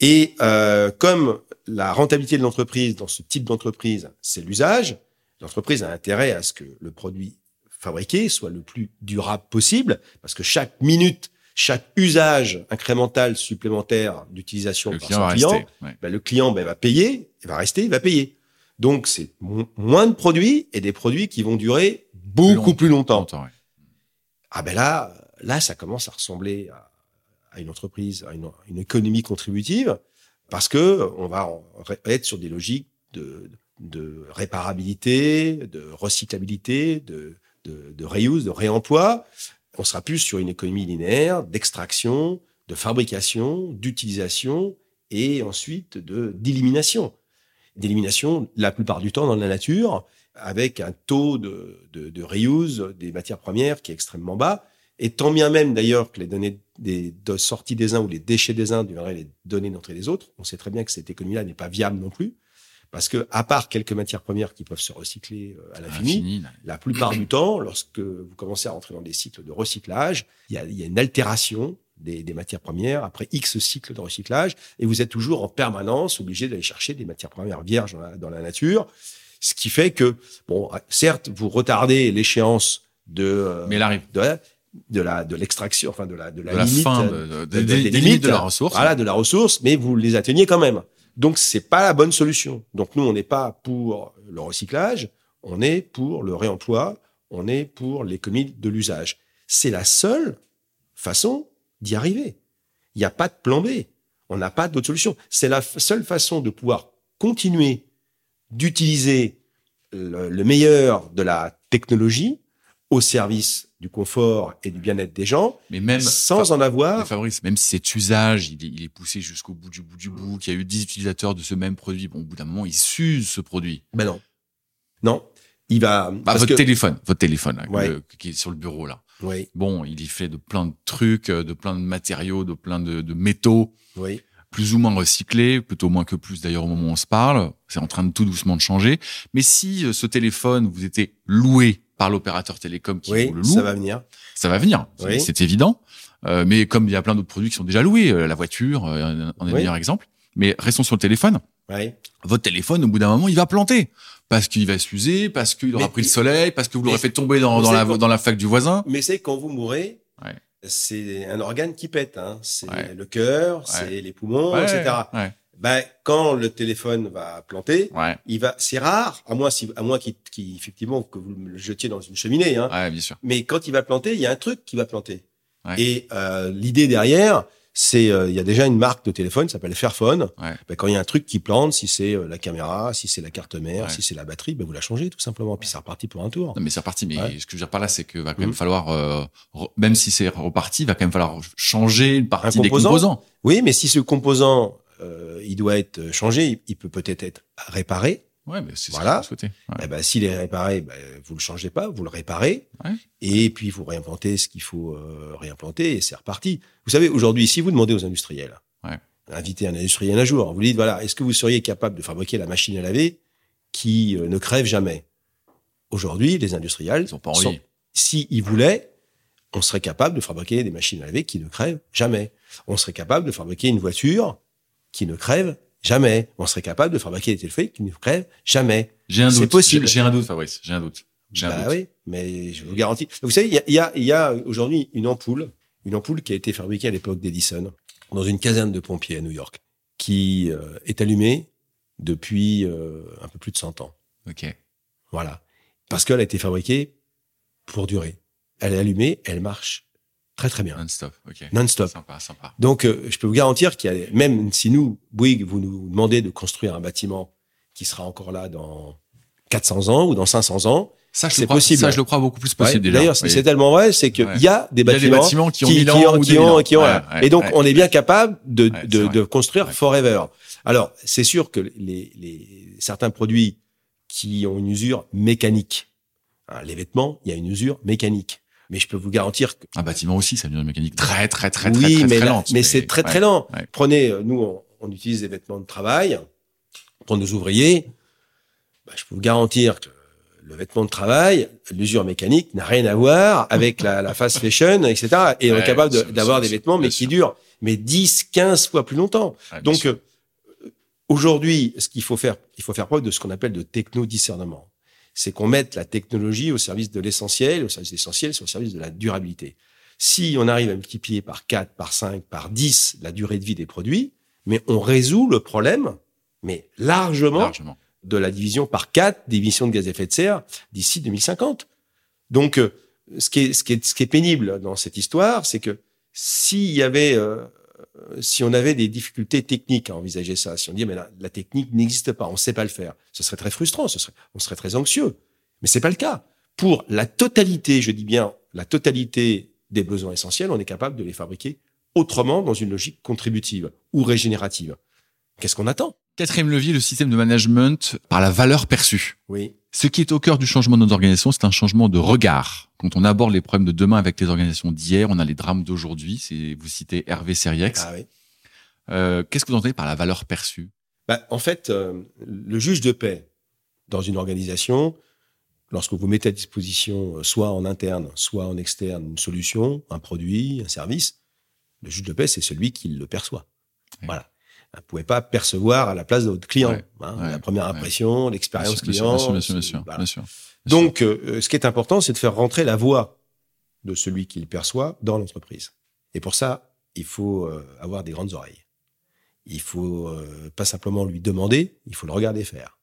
Et euh, comme la rentabilité de l'entreprise dans ce type d'entreprise, c'est l'usage, l'entreprise a intérêt à ce que le produit fabriqué soit le plus durable possible, parce que chaque minute, chaque usage incrémental supplémentaire d'utilisation par son client, ben, le client ben, va payer, il va rester, il va payer. Donc c'est moins de produits et des produits qui vont durer beaucoup plus, longtemps. Ah ben là, là ça commence à ressembler à, une entreprise, à une, économie contributive, parce que on va être sur des logiques de, de réparabilité, de recyclabilité, de, de, de reuse, de réemploi. On sera plus sur une économie linéaire d'extraction, de fabrication, d'utilisation et ensuite de d'élimination. D'élimination la plupart du temps dans la nature avec un taux de, de, reuse des matières premières qui est extrêmement bas. Et tant bien même d'ailleurs que les données des de sorties des uns ou les déchets des uns deviendraient les données d'entrée des autres, on sait très bien que cette économie-là n'est pas viable non plus. Parce que, à part quelques matières premières qui peuvent se recycler euh, à l'infini, la plupart du temps, lorsque vous commencez à rentrer dans des cycles de recyclage, il y a, il y a une altération des, des, matières premières après X cycles de recyclage, et vous êtes toujours en permanence obligé d'aller chercher des matières premières vierges dans la, dans la, nature, ce qui fait que, bon, certes, vous retardez l'échéance de, euh, mais elle arrive. de, de la de l'extraction, enfin de la de la, de la limite, fin de, de, des, limites de la ressource, voilà, de la ressource, mais vous les atteignez quand même. Donc c'est pas la bonne solution. Donc nous on n'est pas pour le recyclage, on est pour le réemploi, on est pour l'économie de l'usage. C'est la seule façon d'y arriver. Il n'y a pas de plan B. On n'a pas d'autre solution. C'est la seule façon de pouvoir continuer d'utiliser le, le meilleur de la technologie au service du confort et du bien-être des gens, mais même sans en avoir. Fabrice, même si cet usage, il est, il est poussé jusqu'au bout du bout du bout, qu'il y a eu 10 utilisateurs de ce même produit, bon, au bout d'un moment, il s'use ce produit. Ben non, non, il va. Bah, votre téléphone, votre téléphone là, qui est sur le bureau là. Oui. Bon, il y fait de plein de trucs, de plein de matériaux, de plein de, de métaux. Oui plus ou moins recyclé, plutôt moins que plus d'ailleurs au moment où on se parle. C'est en train de tout doucement de changer. Mais si euh, ce téléphone vous était loué par l'opérateur télécom qui oui, vous le loue, ça va venir. Ça va venir, Oui. c'est évident. Euh, mais comme il y a plein d'autres produits qui sont déjà loués, euh, la voiture euh, en est le Oui. meilleur exemple. Mais restons sur le téléphone. Oui. Votre téléphone, au bout d'un moment, il va planter parce qu'il va s'user, parce qu'il aura Mais- pris le soleil, parce que vous l'aurez fait tomber dans, la, quoi dans la fac du voisin. Mais c'est quand vous mourrez, Ouais. c'est un organe qui pète. Hein. C'est Ouais. le cœur, c'est les poumons, Ouais, etc. Ben, quand le téléphone va planter, ouais, il va. C'est rare, à moins si, à moins qu'il, qu'il- effectivement que vous le jetiez dans une cheminée. Hein. ouais, bien sûr. Mais quand il va planter, il y a un truc qui va planter. Ouais. Et euh, l'idée derrière, c'est euh, il y a déjà une marque de téléphone qui s'appelle Fairphone. Ben, quand il y a un truc qui plante, si c'est euh, la caméra, si c'est la carte mère, si c'est la batterie, ben, vous la changez tout simplement. Puis c'est reparti pour un tour. Non, mais c'est reparti. Mais ce que je veux dire par là, c'est que va quand même Mhm. falloir, euh, même si c'est reparti, il va quand même falloir changer une partie Un des composant composants. Oui, mais si ce composant euh, il doit être changé, il, il peut peut-être être réparé. Ouais, mais c'est Voilà. ce que vous souhaitez. Ouais. Eh ben, s'il est réparé, ben, vous le changez pas, vous le réparez, Ouais. et puis vous réimplantez ce qu'il faut euh, réimplanter, et c'est reparti. Vous savez, aujourd'hui, si vous demandez aux industriels, Ouais. invitez un industriel un jour, vous lui dites, voilà, est-ce que vous seriez capable de fabriquer la machine à laver qui euh, ne crève jamais? Aujourd'hui, les industriels, Ils ont pas sont- envie. si ils voulaient, on serait capable de fabriquer des machines à laver qui ne crèvent jamais. On serait capable de fabriquer une voiture qui ne crève jamais. On serait capable de fabriquer des téléphones qui ne crèvent jamais. J'ai un C'est doute. possible. J'ai un doute, Fabrice. J'ai un doute. J'ai un Bah doute. oui, mais je vous garantis. Vous savez, il y a, il y a, il y a aujourd'hui une ampoule, une ampoule qui a été fabriquée à l'époque d'Edison dans une caserne de pompiers à New York, qui euh, est allumée depuis euh, un peu plus de 100 ans. Ok. Voilà. parce qu'elle a été fabriquée pour durer. Elle est allumée, elle marche très très bien. Non-stop, ok. Non-stop. Sympa, sympa. Donc, euh, je peux vous garantir qu'il y a, même si nous, Bouygues, vous nous demandez de construire un bâtiment qui sera encore là dans 400 ans ou dans 500 ans, Ça, je C'est le crois, possible. Ça, je le crois beaucoup plus Ouais, possible déjà. D'ailleurs, c'est Oui. c'est tellement vrai, c'est qu'il Ouais. y a des Il y a des bâtiments, qui ont qui, 1000 qui ans ont, ou qui 2000 ont, ans. qui ont- Ouais, voilà. ouais, Et donc, on est bien capable de, de, de construire forever. Alors, c'est sûr que les, les, certains produits qui ont une usure mécanique, hein, les vêtements, il y a une usure mécanique. Mais je peux vous garantir que Un bâtiment aussi, ça a une mécanique très, très, très, oui, très, très, mais, très lente. mais c'est très très lent. ouais. Prenez, euh, nous, on, on utilise des vêtements de travail pour nos ouvriers. Bah, je peux vous garantir que le vêtement de travail, l'usure mécanique n'a rien à voir avec la, la fast fashion, etc. Et on est capable d'avoir des vêtements, mais qui sûr. durent mais 10, 15 fois plus longtemps. Donc, euh, aujourd'hui, ce qu'il faut faire, il faut faire preuve de ce qu'on appelle de techno-discernement. C'est qu'on mette la technologie au service de l'essentiel, au service de l'essentiel, c'est au service de la durabilité. Si on arrive à multiplier par 4, par 5, par 10 la durée de vie des produits, mais on résout le problème, mais largement, largement. de la division par 4 d'émissions de gaz à effet de serre d'ici 2050. Donc, euh, ce qui est, ce qui est, ce qui est pénible dans cette histoire, c'est que s'il y avait, euh, si on avait des difficultés techniques à envisager ça, si on dit mais la, la technique n'existe pas, on ne sait pas le faire, ce serait très frustrant, ce serait, on serait très anxieux. Mais c'est pas le cas. Pour la totalité, je dis bien la totalité des besoins essentiels, on est capable de les fabriquer autrement dans une logique contributive ou régénérative. Qu'est-ce qu'on attend? Quatrième levier, le système de management par la valeur perçue. Oui. Ce qui est au cœur du changement de nos organisations, c'est un changement de regard. Quand on aborde les problèmes de demain avec les organisations d'hier, on a les drames d'aujourd'hui. C'est vous citez Hervé Seriex. Ah oui. Euh, Qu'est-ce que vous entendez par la valeur perçue? Bah, en fait, euh, le juge de paix dans une organisation, lorsque vous mettez à disposition, euh, soit en interne, soit en externe, une solution, un produit, un service, le juge de paix, c'est celui qui le perçoit. Oui. Voilà. Vous ne pouvez pas percevoir à la place de votre client. Ouais, hein, ouais, la première ouais. impression, l'expérience client. bien sûr, bien sûr, bien sûr, voilà. bien sûr, bien sûr. Donc, euh, ce qui est important, c'est de faire rentrer la voix de celui qui le perçoit dans l'entreprise. Et pour ça, il faut euh, avoir des grandes oreilles. Il faut euh, pas simplement lui demander, il faut le regarder faire.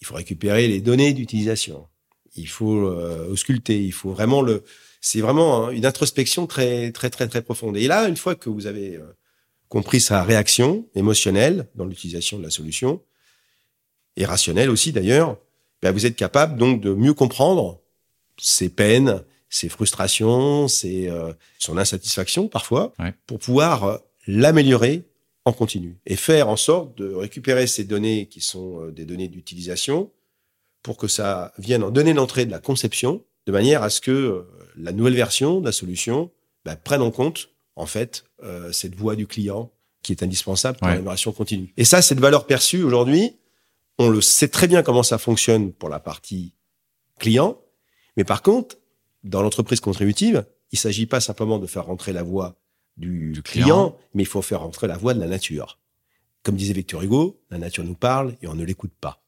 Il faut récupérer les données d'utilisation. Il faut euh, ausculter. Il faut vraiment le. C'est vraiment hein, une introspection très très très très profonde. Et là, une fois que vous avez euh, compris sa réaction émotionnelle dans l'utilisation de la solution et rationnelle aussi d'ailleurs, ben, vous êtes capable donc de mieux comprendre ses peines, ses frustrations, ses, euh, son insatisfaction parfois, Ouais. pour pouvoir euh, l'améliorer en continu et faire en sorte de récupérer ces données qui sont euh, des données d'utilisation pour que ça vienne en donner l'entrée de la conception de manière à ce que la nouvelle version de la solution ben, prenne en compte en fait euh, cette voix du client qui est indispensable pour Ouais. l'amélioration continue. Et ça, cette valeur perçue aujourd'hui, on le sait très bien comment ça fonctionne pour la partie client, mais par contre, dans l'entreprise contributive, il s'agit pas simplement de faire rentrer la voix du, Du client, client. mais il faut faire rentrer la voix de la nature. Comme disait Victor Hugo, la nature nous parle et on ne l'écoute pas.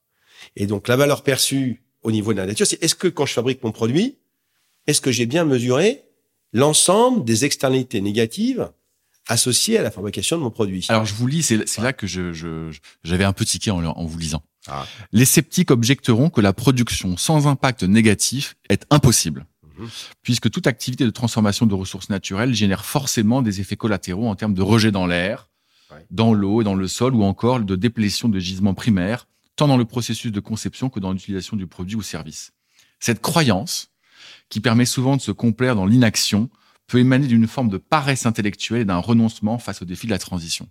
Et donc la valeur perçue au niveau de la nature, c'est est-ce que quand je fabrique mon produit, est-ce que j'ai bien mesuré l'ensemble des externalités négatives associées à la fabrication de mon produit Alors je vous lis, c'est là que je je- je- j'avais un peu tiqué en, en vous lisant. Ah. Les sceptiques objecteront que la production sans impact négatif est impossible, Mhm. puisque toute activité de transformation de ressources naturelles génère forcément des effets collatéraux en termes de rejet dans l'air, Ouais. dans l'eau et dans le sol, ou encore de déplétion de gisements primaires, tant dans le processus de conception que dans l'utilisation du produit ou service. Cette croyance, qui permet souvent de se complaire dans l'inaction, peut émaner d'une forme de paresse intellectuelle et d'un renoncement face au défi de la transition.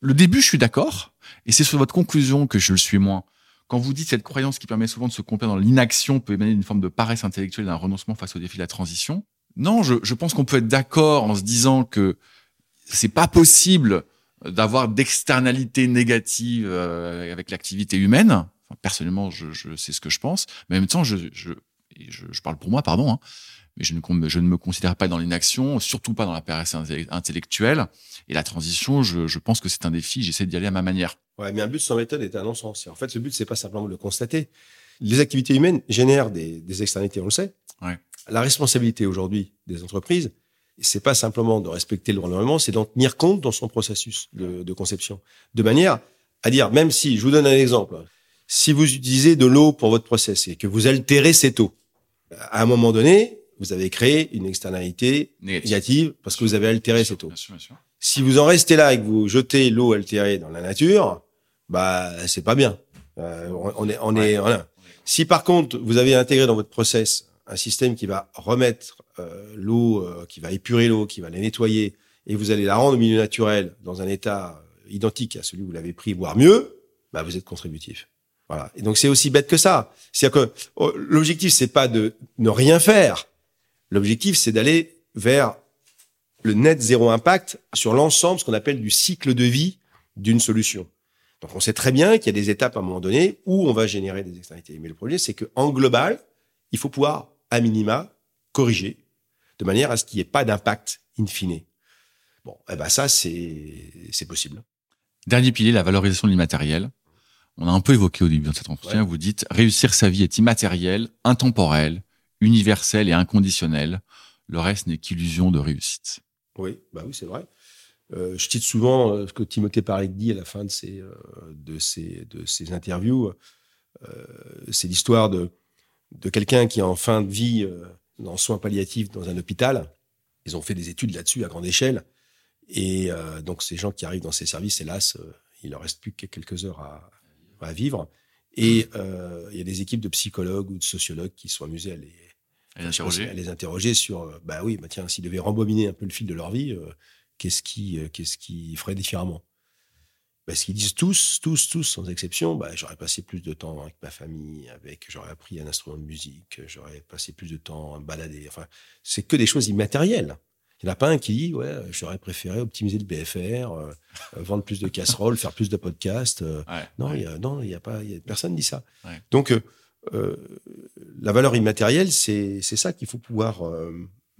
Le début, je suis d'accord, et c'est sur votre conclusion que je le suis moins. Quand vous dites cette croyance qui permet souvent de se complaire dans l'inaction peut émaner d'une forme de paresse intellectuelle et d'un renoncement face au défi de la transition, non, je, je pense qu'on peut être d'accord en se disant que c'est pas possible d'avoir d'externalités négatives euh, avec l'activité humaine. Personnellement, je, je c'est ce que je pense. Mais en même temps, je, je, je parle pour moi, pardon, hein, mais je ne, con- je ne me considère pas dans l'inaction, surtout pas dans la paresse intellectuelle. Et la transition, je, je pense que c'est un défi. J'essaie d'y aller à ma manière. Ouais, mais un but sans méthode est un non-sens. En fait, le but, c'est pas simplement de le constater. Les activités humaines génèrent des, des externalités, on le sait. Ouais. La responsabilité aujourd'hui des entreprises, c'est pas simplement de respecter l'environnement, c'est d'en tenir compte dans son processus de, de conception. De manière à dire, même si, je vous donne un exemple, Si vous utilisez de l'eau pour votre process et que vous altérez cette eau, à un moment donné, vous avez créé une externalité négative, parce que vous avez altéré cette eau. Si vous en restez là et que vous jetez l'eau altérée dans la nature, bah c'est pas bien. Euh, on est, on est, Si par contre vous avez intégré dans votre process un système qui va remettre euh, l'eau, euh, qui va épurer l'eau, qui va la nettoyer, et vous allez la rendre au milieu naturel dans un état identique à celui où vous l'avez pris, voire mieux, bah vous êtes contributif. Voilà. Et donc c'est aussi bête que ça. C'est-à-dire que oh, l'objectif c'est pas de ne rien faire. L'objectif c'est d'aller vers le net zéro impact sur l'ensemble, ce qu'on appelle du cycle de vie d'une solution. Donc on sait très bien qu'il y a des étapes à un moment donné où on va générer des externalités. Mais le problème c'est que en global, il faut pouvoir à minima corriger de manière à ce qu'il n'y ait pas d'impact in fine. Bon, eh ben ça c'est c'est possible. Dernier pilier, la valorisation de l'immatériel. On a un peu évoqué au début de cet entretien. Vous dites réussir sa vie est immatériel, intemporel, universel et inconditionnel. Le reste n'est qu'illusion de réussite. Oui, bah oui, c'est vrai. Euh, je cite souvent euh, ce que Timothée Paré dit à la fin de ses, euh, de de interviews. c'est l'histoire de, de quelqu'un qui est en fin de vie dans soins palliatifs dans un hôpital. Ils ont fait des études là-dessus à grande échelle. Et donc, ces gens qui arrivent dans ces services, hélas, il leur reste plus que quelques heures à, à vivre. Et il y a des équipes de psychologues ou de sociologues qui sont amusés à les, les interroger. À les interroger sur, bah oui, bah tiens, s'ils devaient rembobiner un peu le fil de leur vie, qu'est-ce qui, euh, qu'est-ce qui ferait différemment? Parce qu'ils disent tous, tous, tous, sans exception, bah, j'aurais passé plus de temps avec ma famille, avec, j'aurais appris un instrument de musique, j'aurais passé plus de temps à me balader. Enfin, c'est que des choses immatérielles. Il n'y en a pas un qui dit, ouais, j'aurais préféré optimiser le BFR, euh, euh, vendre plus de casseroles, faire plus de podcasts. non, il y a, non, il y a pas, y a, personne dit ça. Donc, la valeur immatérielle, c'est, ça qu'il faut pouvoir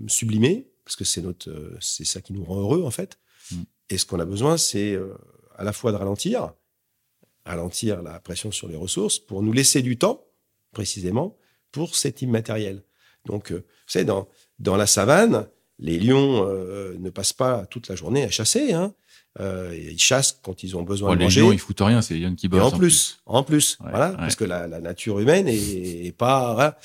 sublimer parce que c'est notre, euh, c'est ça qui nous rend heureux en fait. Mm. Et ce qu'on a besoin, c'est euh, à la fois de ralentir, ralentir la pression sur les ressources pour nous laisser du temps, précisément, pour cet immatériel. Donc, euh, vous savez, dans, dans la savane, les lions ne passent pas toute la journée à chasser. Hein. Euh, ils chassent quand ils ont besoin de manger. Les lions, ils foutent rien, c'est les lions qui bossent. en, plus, en plus, voilà, parce que la, la, nature humaine est, pas. Voilà.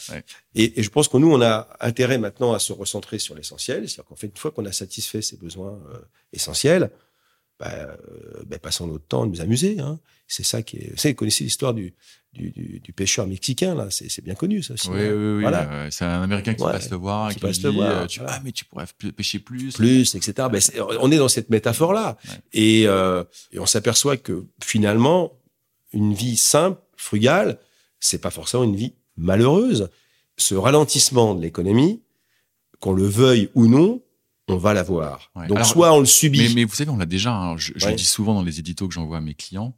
Et, et, je pense que nous, on a intérêt maintenant à se recentrer sur l'essentiel, c'est-à-dire qu'en fait, une fois qu'on a satisfait ses besoins euh, essentiels, bah, euh, bah, passons notre temps à nous amuser. Hein. C'est ça qui est. Vous savez, vous connaissez l'histoire du, du, du, du, pêcheur mexicain, là. C'est bien connu, ça aussi. Oui, oui, oui. Voilà. c'est un Américain qui passe te voir. Qui, passe te voir. Euh, tu, Ah, mais tu pourrais pêcher plus. Plus, etc. Ben, on est dans cette métaphore-là. Et, euh, et on s'aperçoit que finalement, une vie simple, frugale, c'est pas forcément une vie malheureuse. Ce ralentissement de l'économie, qu'on le veuille ou non, on va l'avoir. Donc soit on le subit. Mais, mais vous savez, on l'a déjà. Hein, je, je dis souvent dans les éditos que j'envoie à mes clients.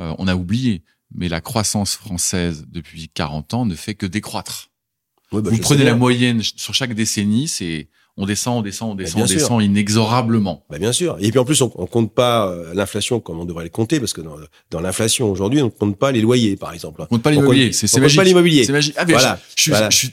Euh, on a oublié, mais la croissance française depuis 40 ans ne fait que décroître. bah, vous prenez la moyenne sur chaque décennie, c'est on descend, on descend, on descend, on descend inexorablement. Bah bien sûr. Et puis en plus, on, on compte pas euh, l'inflation comme on devrait le compter, parce que dans, dans l'inflation aujourd'hui, on ne compte pas les loyers, par exemple. On compte pas l'immobilier. C'est magique. pas l'immobilier. C'est magique. Ah, voilà. Je, je, je, suis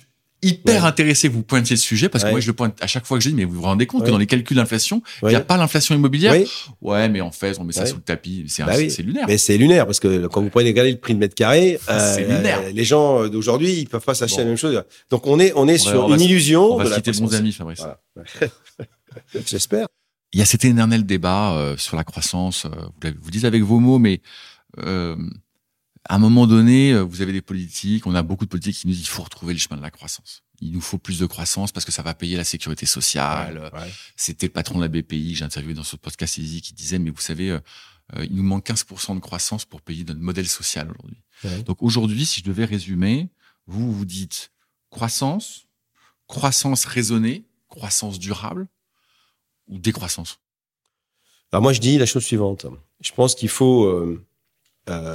hyper intéressé que vous pointiez le sujet parce que moi je le pointe à chaque fois que je dis mais vous vous rendez compte que dans les calculs d'inflation il n'y a pas l'inflation immobilière ouais. Mais en fait on met ça sous le tapis c'est bah lunaire. Mais c'est lunaire parce que quand vous prenez regarder le prix de mètre carré euh, les gens d'aujourd'hui ils peuvent pas s'acheter la même chose. Donc on est on est sur une illusion on va citer bons amis Fabrice. J'espère. Il y a cet éternel débat euh, sur la croissance euh, vous, vous dites avec vos mots mais euh, à un moment donné, euh, vous avez des politiques, on a beaucoup de politiques qui nous disent qu'il faut retrouver le chemin de la croissance. Il nous faut plus de croissance parce que ça va payer la sécurité sociale. C'était le patron de la BPI, j'ai interviewé dans ce podcast ici, qui disait, mais vous savez, euh, euh, il nous manque 15% de croissance pour payer notre modèle social aujourd'hui. Donc aujourd'hui, si je devais résumer, vous vous dites croissance, croissance raisonnée, croissance durable ou décroissance? Alors moi, je dis la chose suivante. Je pense qu'il faut euh,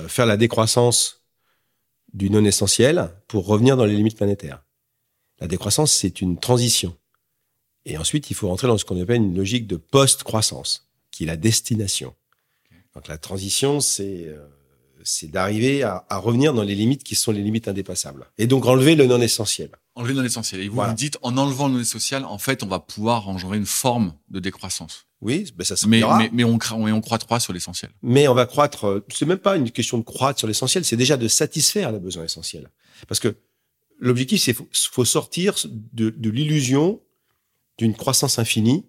faire la décroissance du non essentiel pour revenir dans les limites planétaires. La décroissance, c'est une transition. Et ensuite, il faut rentrer dans ce qu'on appelle une logique de post-croissance, qui est la destination. Donc la transition, c'est euh, c'est d'arriver à, à, revenir dans les limites qui sont les limites indépassables. Et donc enlever le non essentiel. Enlever le non essentiel. Et vous, vous dites, en enlevant le non essentiel, en fait, on va pouvoir engendrer une forme de décroissance. Oui, ben ça mais, s'appliquera. mais, mais on, cra- on, croît trois sur l'essentiel. Mais on va croître. euh, C'est même pas une question de croître sur l'essentiel, c'est déjà de satisfaire les besoins essentiels. Parce que l'objectif, c'est faut, faut sortir de, de l'illusion d'une croissance infinie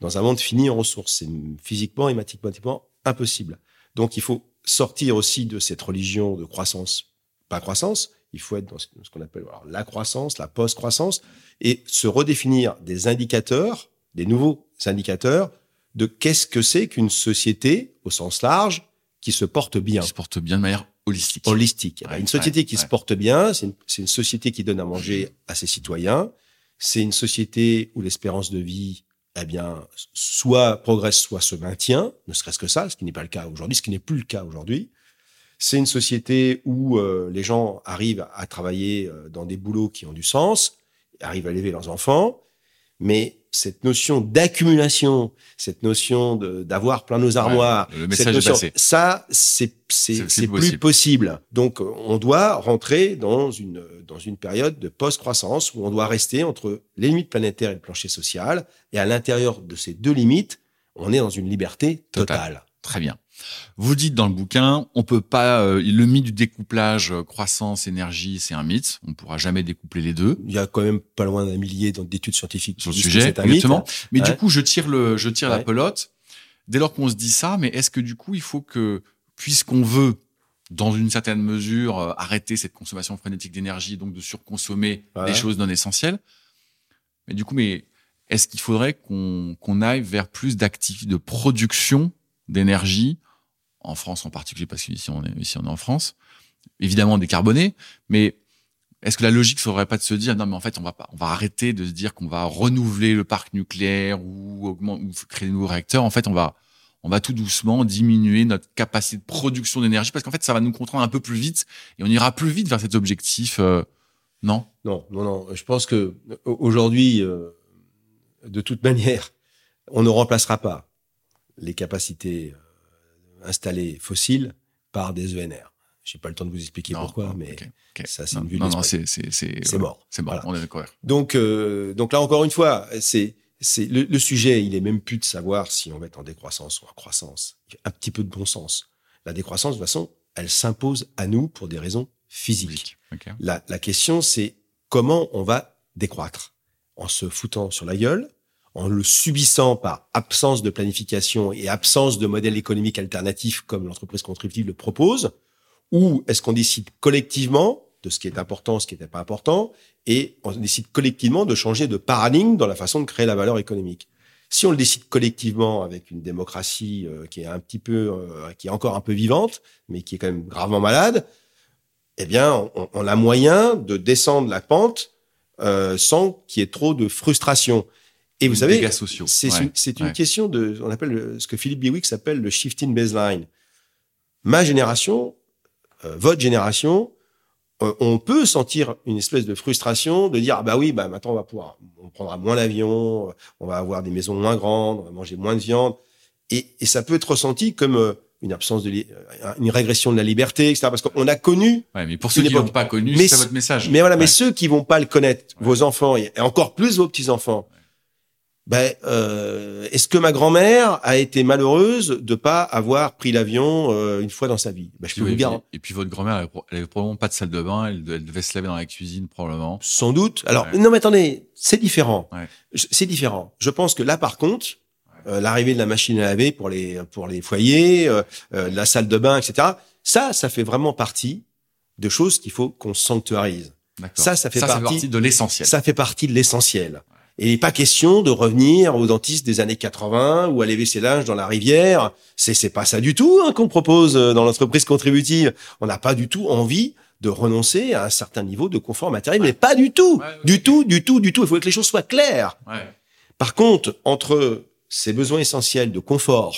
dans un monde fini en ressources. C'est physiquement et mathématiquement impossible. Donc, il faut sortir aussi de cette religion de croissance, pas croissance. Il faut être dans ce ce qu'on appelle alors, la croissance, la post-croissance, et se redéfinir des indicateurs, des nouveaux indicateurs de qu'est-ce que c'est qu'une société au sens large qui se porte bien, Qui se porte bien de manière holistique. holistique. Ouais, une société ouais, qui se porte bien, c'est une, c'est une société qui donne à manger à ses citoyens. C'est une société où l'espérance de vie, eh bien, soit progresse, soit se maintient, ne serait-ce que ça, ce qui n'est pas le cas aujourd'hui, ce qui n'est plus le cas aujourd'hui. C'est une société où euh, les gens arrivent à travailler euh, dans des boulots qui ont du sens, arrivent à élever leurs enfants, mais cette notion d'accumulation, cette notion d'avoir plein nos armoires, le cette notion- ça, c'est plus possible. Donc, on doit rentrer dans une dans une période de post-croissance où on doit rester entre les limites planétaires et le plancher social, et à l'intérieur de ces deux limites, on est dans une liberté Total. totale. Très bien. Vous dites dans le bouquin, on peut pas euh, le mythe du découplage euh, croissance énergie, c'est un mythe. On pourra jamais découpler les deux Il y a quand même pas loin d'un millier d'études scientifiques sur le sujet. c'est un mythe. Exactement. Mais du coup, je tire le, je tire la pelote. Dès lors qu'on se dit ça, mais est-ce que du coup, il faut que, puisqu'on veut, dans une certaine mesure, euh, arrêter cette consommation frénétique d'énergie, donc de surconsommer Ouais. des choses non essentielles, mais du coup, mais est-ce qu'il faudrait qu'on qu'on aille vers plus d'actifs de production d'énergie en France en particulier parce qu'ici on est on est en France, évidemment décarboné, mais est-ce que la logique faudrait pas de se dire non mais en fait on va pas on va arrêter de se dire qu'on va renouveler le parc nucléaire ou augmenter ou créer de nouveaux réacteurs en fait on va on va tout doucement diminuer notre capacité de production d'énergie parce qu'en fait ça va nous contraindre un peu plus vite et on ira plus vite vers cet objectif euh, non? Non, non, non. Je pense que au- aujourd'hui, euh, de toute manière, on ne remplacera pas les capacités installées fossiles par des ENR. J'ai pas le temps de vous expliquer Non, pourquoi, mais ça, c'est une vue de non, non, c'est c'est c'est c'est mort. c'est Voilà. on est d'accord Donc, euh, donc là encore une fois, c'est c'est le, le sujet. Il est même plus de savoir si on va être en décroissance ou en croissance. Il y a un petit peu de bon sens. La décroissance, de toute façon, elle s'impose à nous pour des raisons physiques. La, la question, c'est comment on va décroître? En se foutant sur la gueule, en le subissant par absence de planification et absence de modèle économique alternatif comme l'entreprise contributive le propose, ou est-ce qu'on décide collectivement de ce qui est important, ce qui n'était pas important, et on décide collectivement de changer de paradigme dans la façon de créer la valeur économique? Si on le décide collectivement avec une démocratie euh, qui est un petit peu, euh, qui est encore un peu vivante, mais qui est quand même gravement malade, eh bien, on, on a moyen de descendre la pente euh, sans qu'il y ait trop de frustration. Et vous savez, c'est Ouais, une, question de, on appelle le- ce que Philippe Biwix appelle le shifting baseline. Ma génération, euh, votre génération, euh, on peut sentir une espèce de frustration de dire ah bah oui bah maintenant on va pouvoir on prendra moins l'avion euh, on va avoir des maisons moins grandes on va manger moins de viande et, et ça peut être ressenti comme euh, une absence de euh, une régression de la liberté etc parce qu'on a connu Ouais, mais pour ceux qui l'ont époque. pas connu, Mais c'est ce- votre message. mais voilà, mais ceux qui vont pas le connaître, Ouais. vos enfants et et encore plus vos petits enfants, ben euh, est-ce que ma grand-mère a été malheureuse de pas avoir pris l'avion euh, une fois dans sa vie? Ben je peux vous puis, et puis votre grand-mère, elle, avait pro- elle avait probablement pas de salle de bain, elle, elle devait se laver dans la cuisine probablement. sans doute. Alors Ouais. non, mais attendez, c'est différent. Ouais. C'est différent. Je pense que là, par contre, euh, l'arrivée de la machine à laver pour les pour les foyers, euh, euh, la salle de bain, etc. Ça, ça fait vraiment partie de choses qu'il faut qu'on sanctuarise. Ça, ça fait ça, ça fait partie- partie de l'essentiel. Ça fait partie de l'essentiel. Et il n'est pas question de revenir aux dentistes des années 80 ou à laver ses linges dans la rivière. C'est c'est pas ça du tout hein, qu'on propose euh, dans l'entreprise contributive. On n'a pas du tout envie de renoncer à un certain niveau de confort matériel, mais pas du tout, Ouais, ouais, du tout, du tout, du tout. Il faut que les choses soient claires. Ouais. Par contre, entre ces besoins essentiels de confort,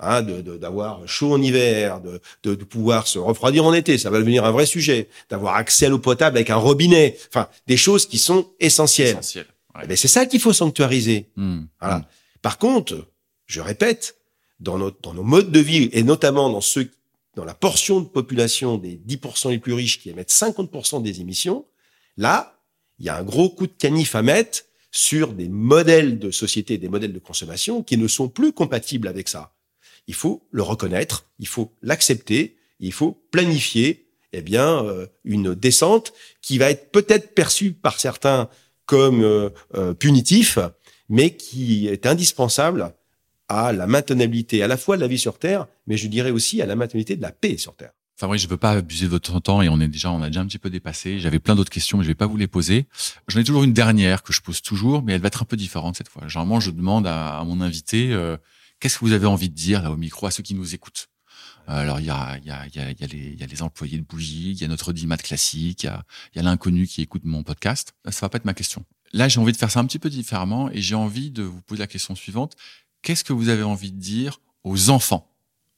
hein, de- de- d'avoir chaud en hiver, de, de, de pouvoir se refroidir en été, ça va devenir un vrai sujet, d'avoir accès à l'eau potable avec un robinet, enfin des choses qui sont essentielles. Essentiel. Ouais. Eh ben, c'est ça qu'il faut sanctuariser. Hmm. Voilà. Hmm. Par contre, je répète, dans nos, dans nos modes de vie, et notamment dans ceux, dans la portion de population des 10% les plus riches qui émettent 50% des émissions, là, il y a un gros coup de canif à mettre sur des modèles de société, des modèles de consommation qui ne sont plus compatibles avec ça. Il faut le reconnaître, il faut l'accepter, il faut planifier eh bien euh, une descente qui va être peut-être perçue par certains comme euh, euh, punitif, mais qui est indispensable à la maintenabilité à la fois de la vie sur Terre, mais je dirais aussi à la maintenabilité de la paix sur Terre. Fabrice, je veux pas abuser de votre temps et on est déjà, on a déjà un petit peu dépassé. J'avais plein d'autres questions, mais je vais pas vous les poser. J'en ai toujours une dernière que je pose toujours, mais elle va être un peu différente cette fois. Généralement, je demande à, mon invité euh, qu'est-ce que vous avez envie de dire là au micro à ceux qui nous écoutent? Alors il y a, y, a, y, a, y, a les, y a les employés de bougie, il y a notre dimat classique, il y a, il y a l'inconnu qui écoute mon podcast. Ça va pas être ma question. Là, j'ai envie de faire ça un petit peu différemment et j'ai envie de vous poser la question suivante. Qu'est-ce que vous avez envie de dire aux enfants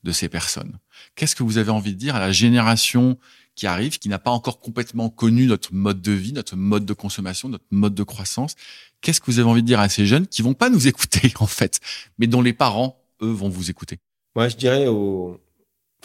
de ces personnes? Qu'est-ce que vous avez envie de dire à la génération qui arrive, qui n'a pas encore complètement connu notre mode de vie, notre mode de consommation, notre mode de croissance? Qu'est-ce que vous avez envie de dire à ces jeunes qui vont pas nous écouter en fait, mais dont les parents, eux, vont vous écouter? Moi, je dirais aux...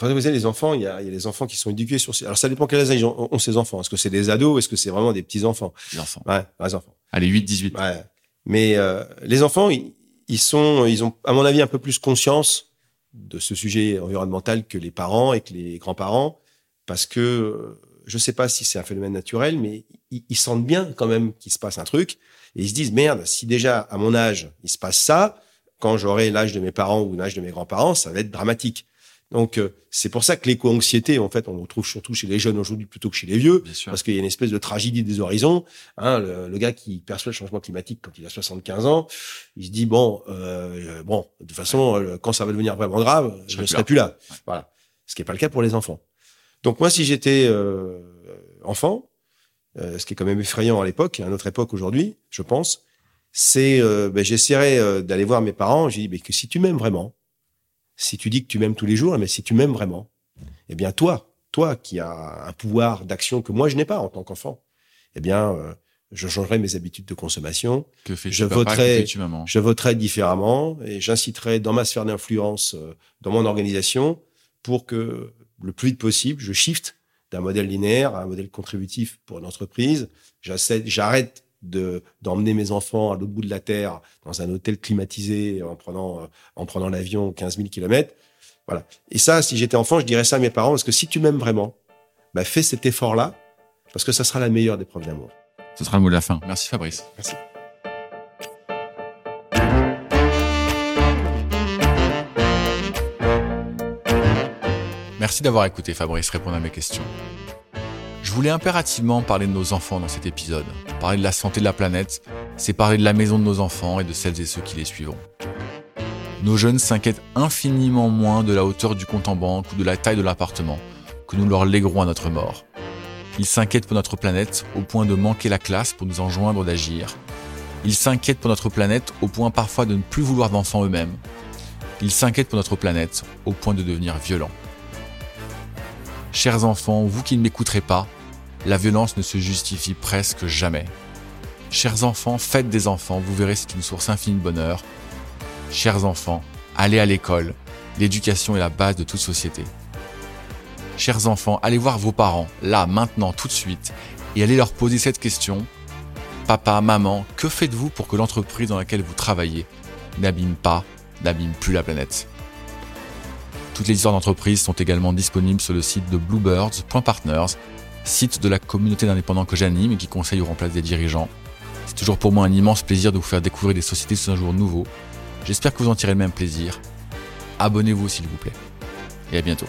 Enfin, vous savez, les enfants, il y a, il y a les enfants qui sont éduqués sur... Alors, ça dépend quels âge ont, ont ces enfants. Est-ce que c'est des ados Est-ce que c'est vraiment des petits-enfants? Les enfants. Ouais, les enfants. Allez, 8, 18. Ouais. Mais euh, les enfants, ils, ils sont, ils ont, à mon avis, un peu plus conscience de ce sujet environnemental que les parents et que les grands-parents, parce que je ne sais pas si c'est un phénomène naturel, mais ils, sentent bien quand même qu'il se passe un truc et ils se disent merde, si déjà à mon âge il se passe ça, quand j'aurai l'âge de mes parents ou l'âge de mes grands-parents, ça va être dramatique. Donc euh, c'est pour ça que l'éco-anxiété, en fait, on le retrouve surtout chez les jeunes aujourd'hui plutôt que chez les vieux, parce qu'il y a une espèce de tragédie des horizons. Hein, le, gars qui perçoit le changement climatique quand il a 75 ans, il se dit bon, euh, bon, de toute façon, euh, quand ça va devenir vraiment grave, je ne serai plus là. Voilà, ce qui n'est pas le cas pour les enfants. Donc moi, si j'étais euh, enfant, ce qui est quand même effrayant à l'époque, à notre époque aujourd'hui, je pense, c'est ben, j'essaierais d'aller voir mes parents. J'ai dit mais que si tu m'aimes vraiment si tu dis que tu m'aimes tous les jours, mais si tu m'aimes vraiment, eh bien toi, toi qui as un pouvoir d'action que moi je n'ai pas en tant qu'enfant, eh bien euh, je changerai mes habitudes de consommation. Que fais je voterai, je voterai différemment et j'inciterai dans ma sphère d'influence, euh, dans mon organisation, pour que le plus vite possible, je shift d'un modèle linéaire à un modèle contributif pour une entreprise. J'arrête de d'emmener mes enfants à l'autre bout de la terre dans un hôtel climatisé en prenant en prenant l'avion 15 000 kilomètres. Voilà. Et ça, si j'étais enfant, je dirais ça à mes parents parce que si tu m'aimes vraiment, bah fais cet effort-là parce que ça sera la meilleure des preuves d'amour. Ce sera le mot de la fin. Merci Fabrice. Merci. Merci d'avoir écouté Fabrice répondre à mes questions. Je voulais impérativement parler de nos enfants dans cet épisode. Parler de la santé de la planète, c'est parler de la maison de nos enfants et de celles et ceux qui les suivront. Nos jeunes s'inquiètent infiniment moins de la hauteur du compte en banque ou de la taille de l'appartement que nous leur léguerons à notre mort. Ils s'inquiètent pour notre planète au point de manquer la classe pour nous enjoindre d'agir. Ils s'inquiètent pour notre planète au point parfois de ne plus vouloir d'enfants eux-mêmes. Ils s'inquiètent pour notre planète au point de devenir violents. Chers enfants, vous qui ne m'écouterez pas, la violence ne se justifie presque jamais. Chers enfants, faites des enfants, vous verrez c'est une source infinie de bonheur. Chers enfants, allez à l'école, l'éducation est la base de toute société. Chers enfants, allez voir vos parents, là, maintenant, tout de suite, et allez leur poser cette question. Papa, maman, que faites-vous pour que l'entreprise dans laquelle vous travaillez n'abîme pas, n'abîme plus la planète? Toutes les histoires d'entreprise sont également disponibles sur le site de bluebirds.partners site de la communauté d'indépendants que j'anime et qui conseille ou remplace des dirigeants. C'est toujours pour moi un immense plaisir de vous faire découvrir des sociétés sous un jour nouveau. J'espère que vous en tirez le même plaisir. Abonnez-vous s'il vous plaît. Et à bientôt.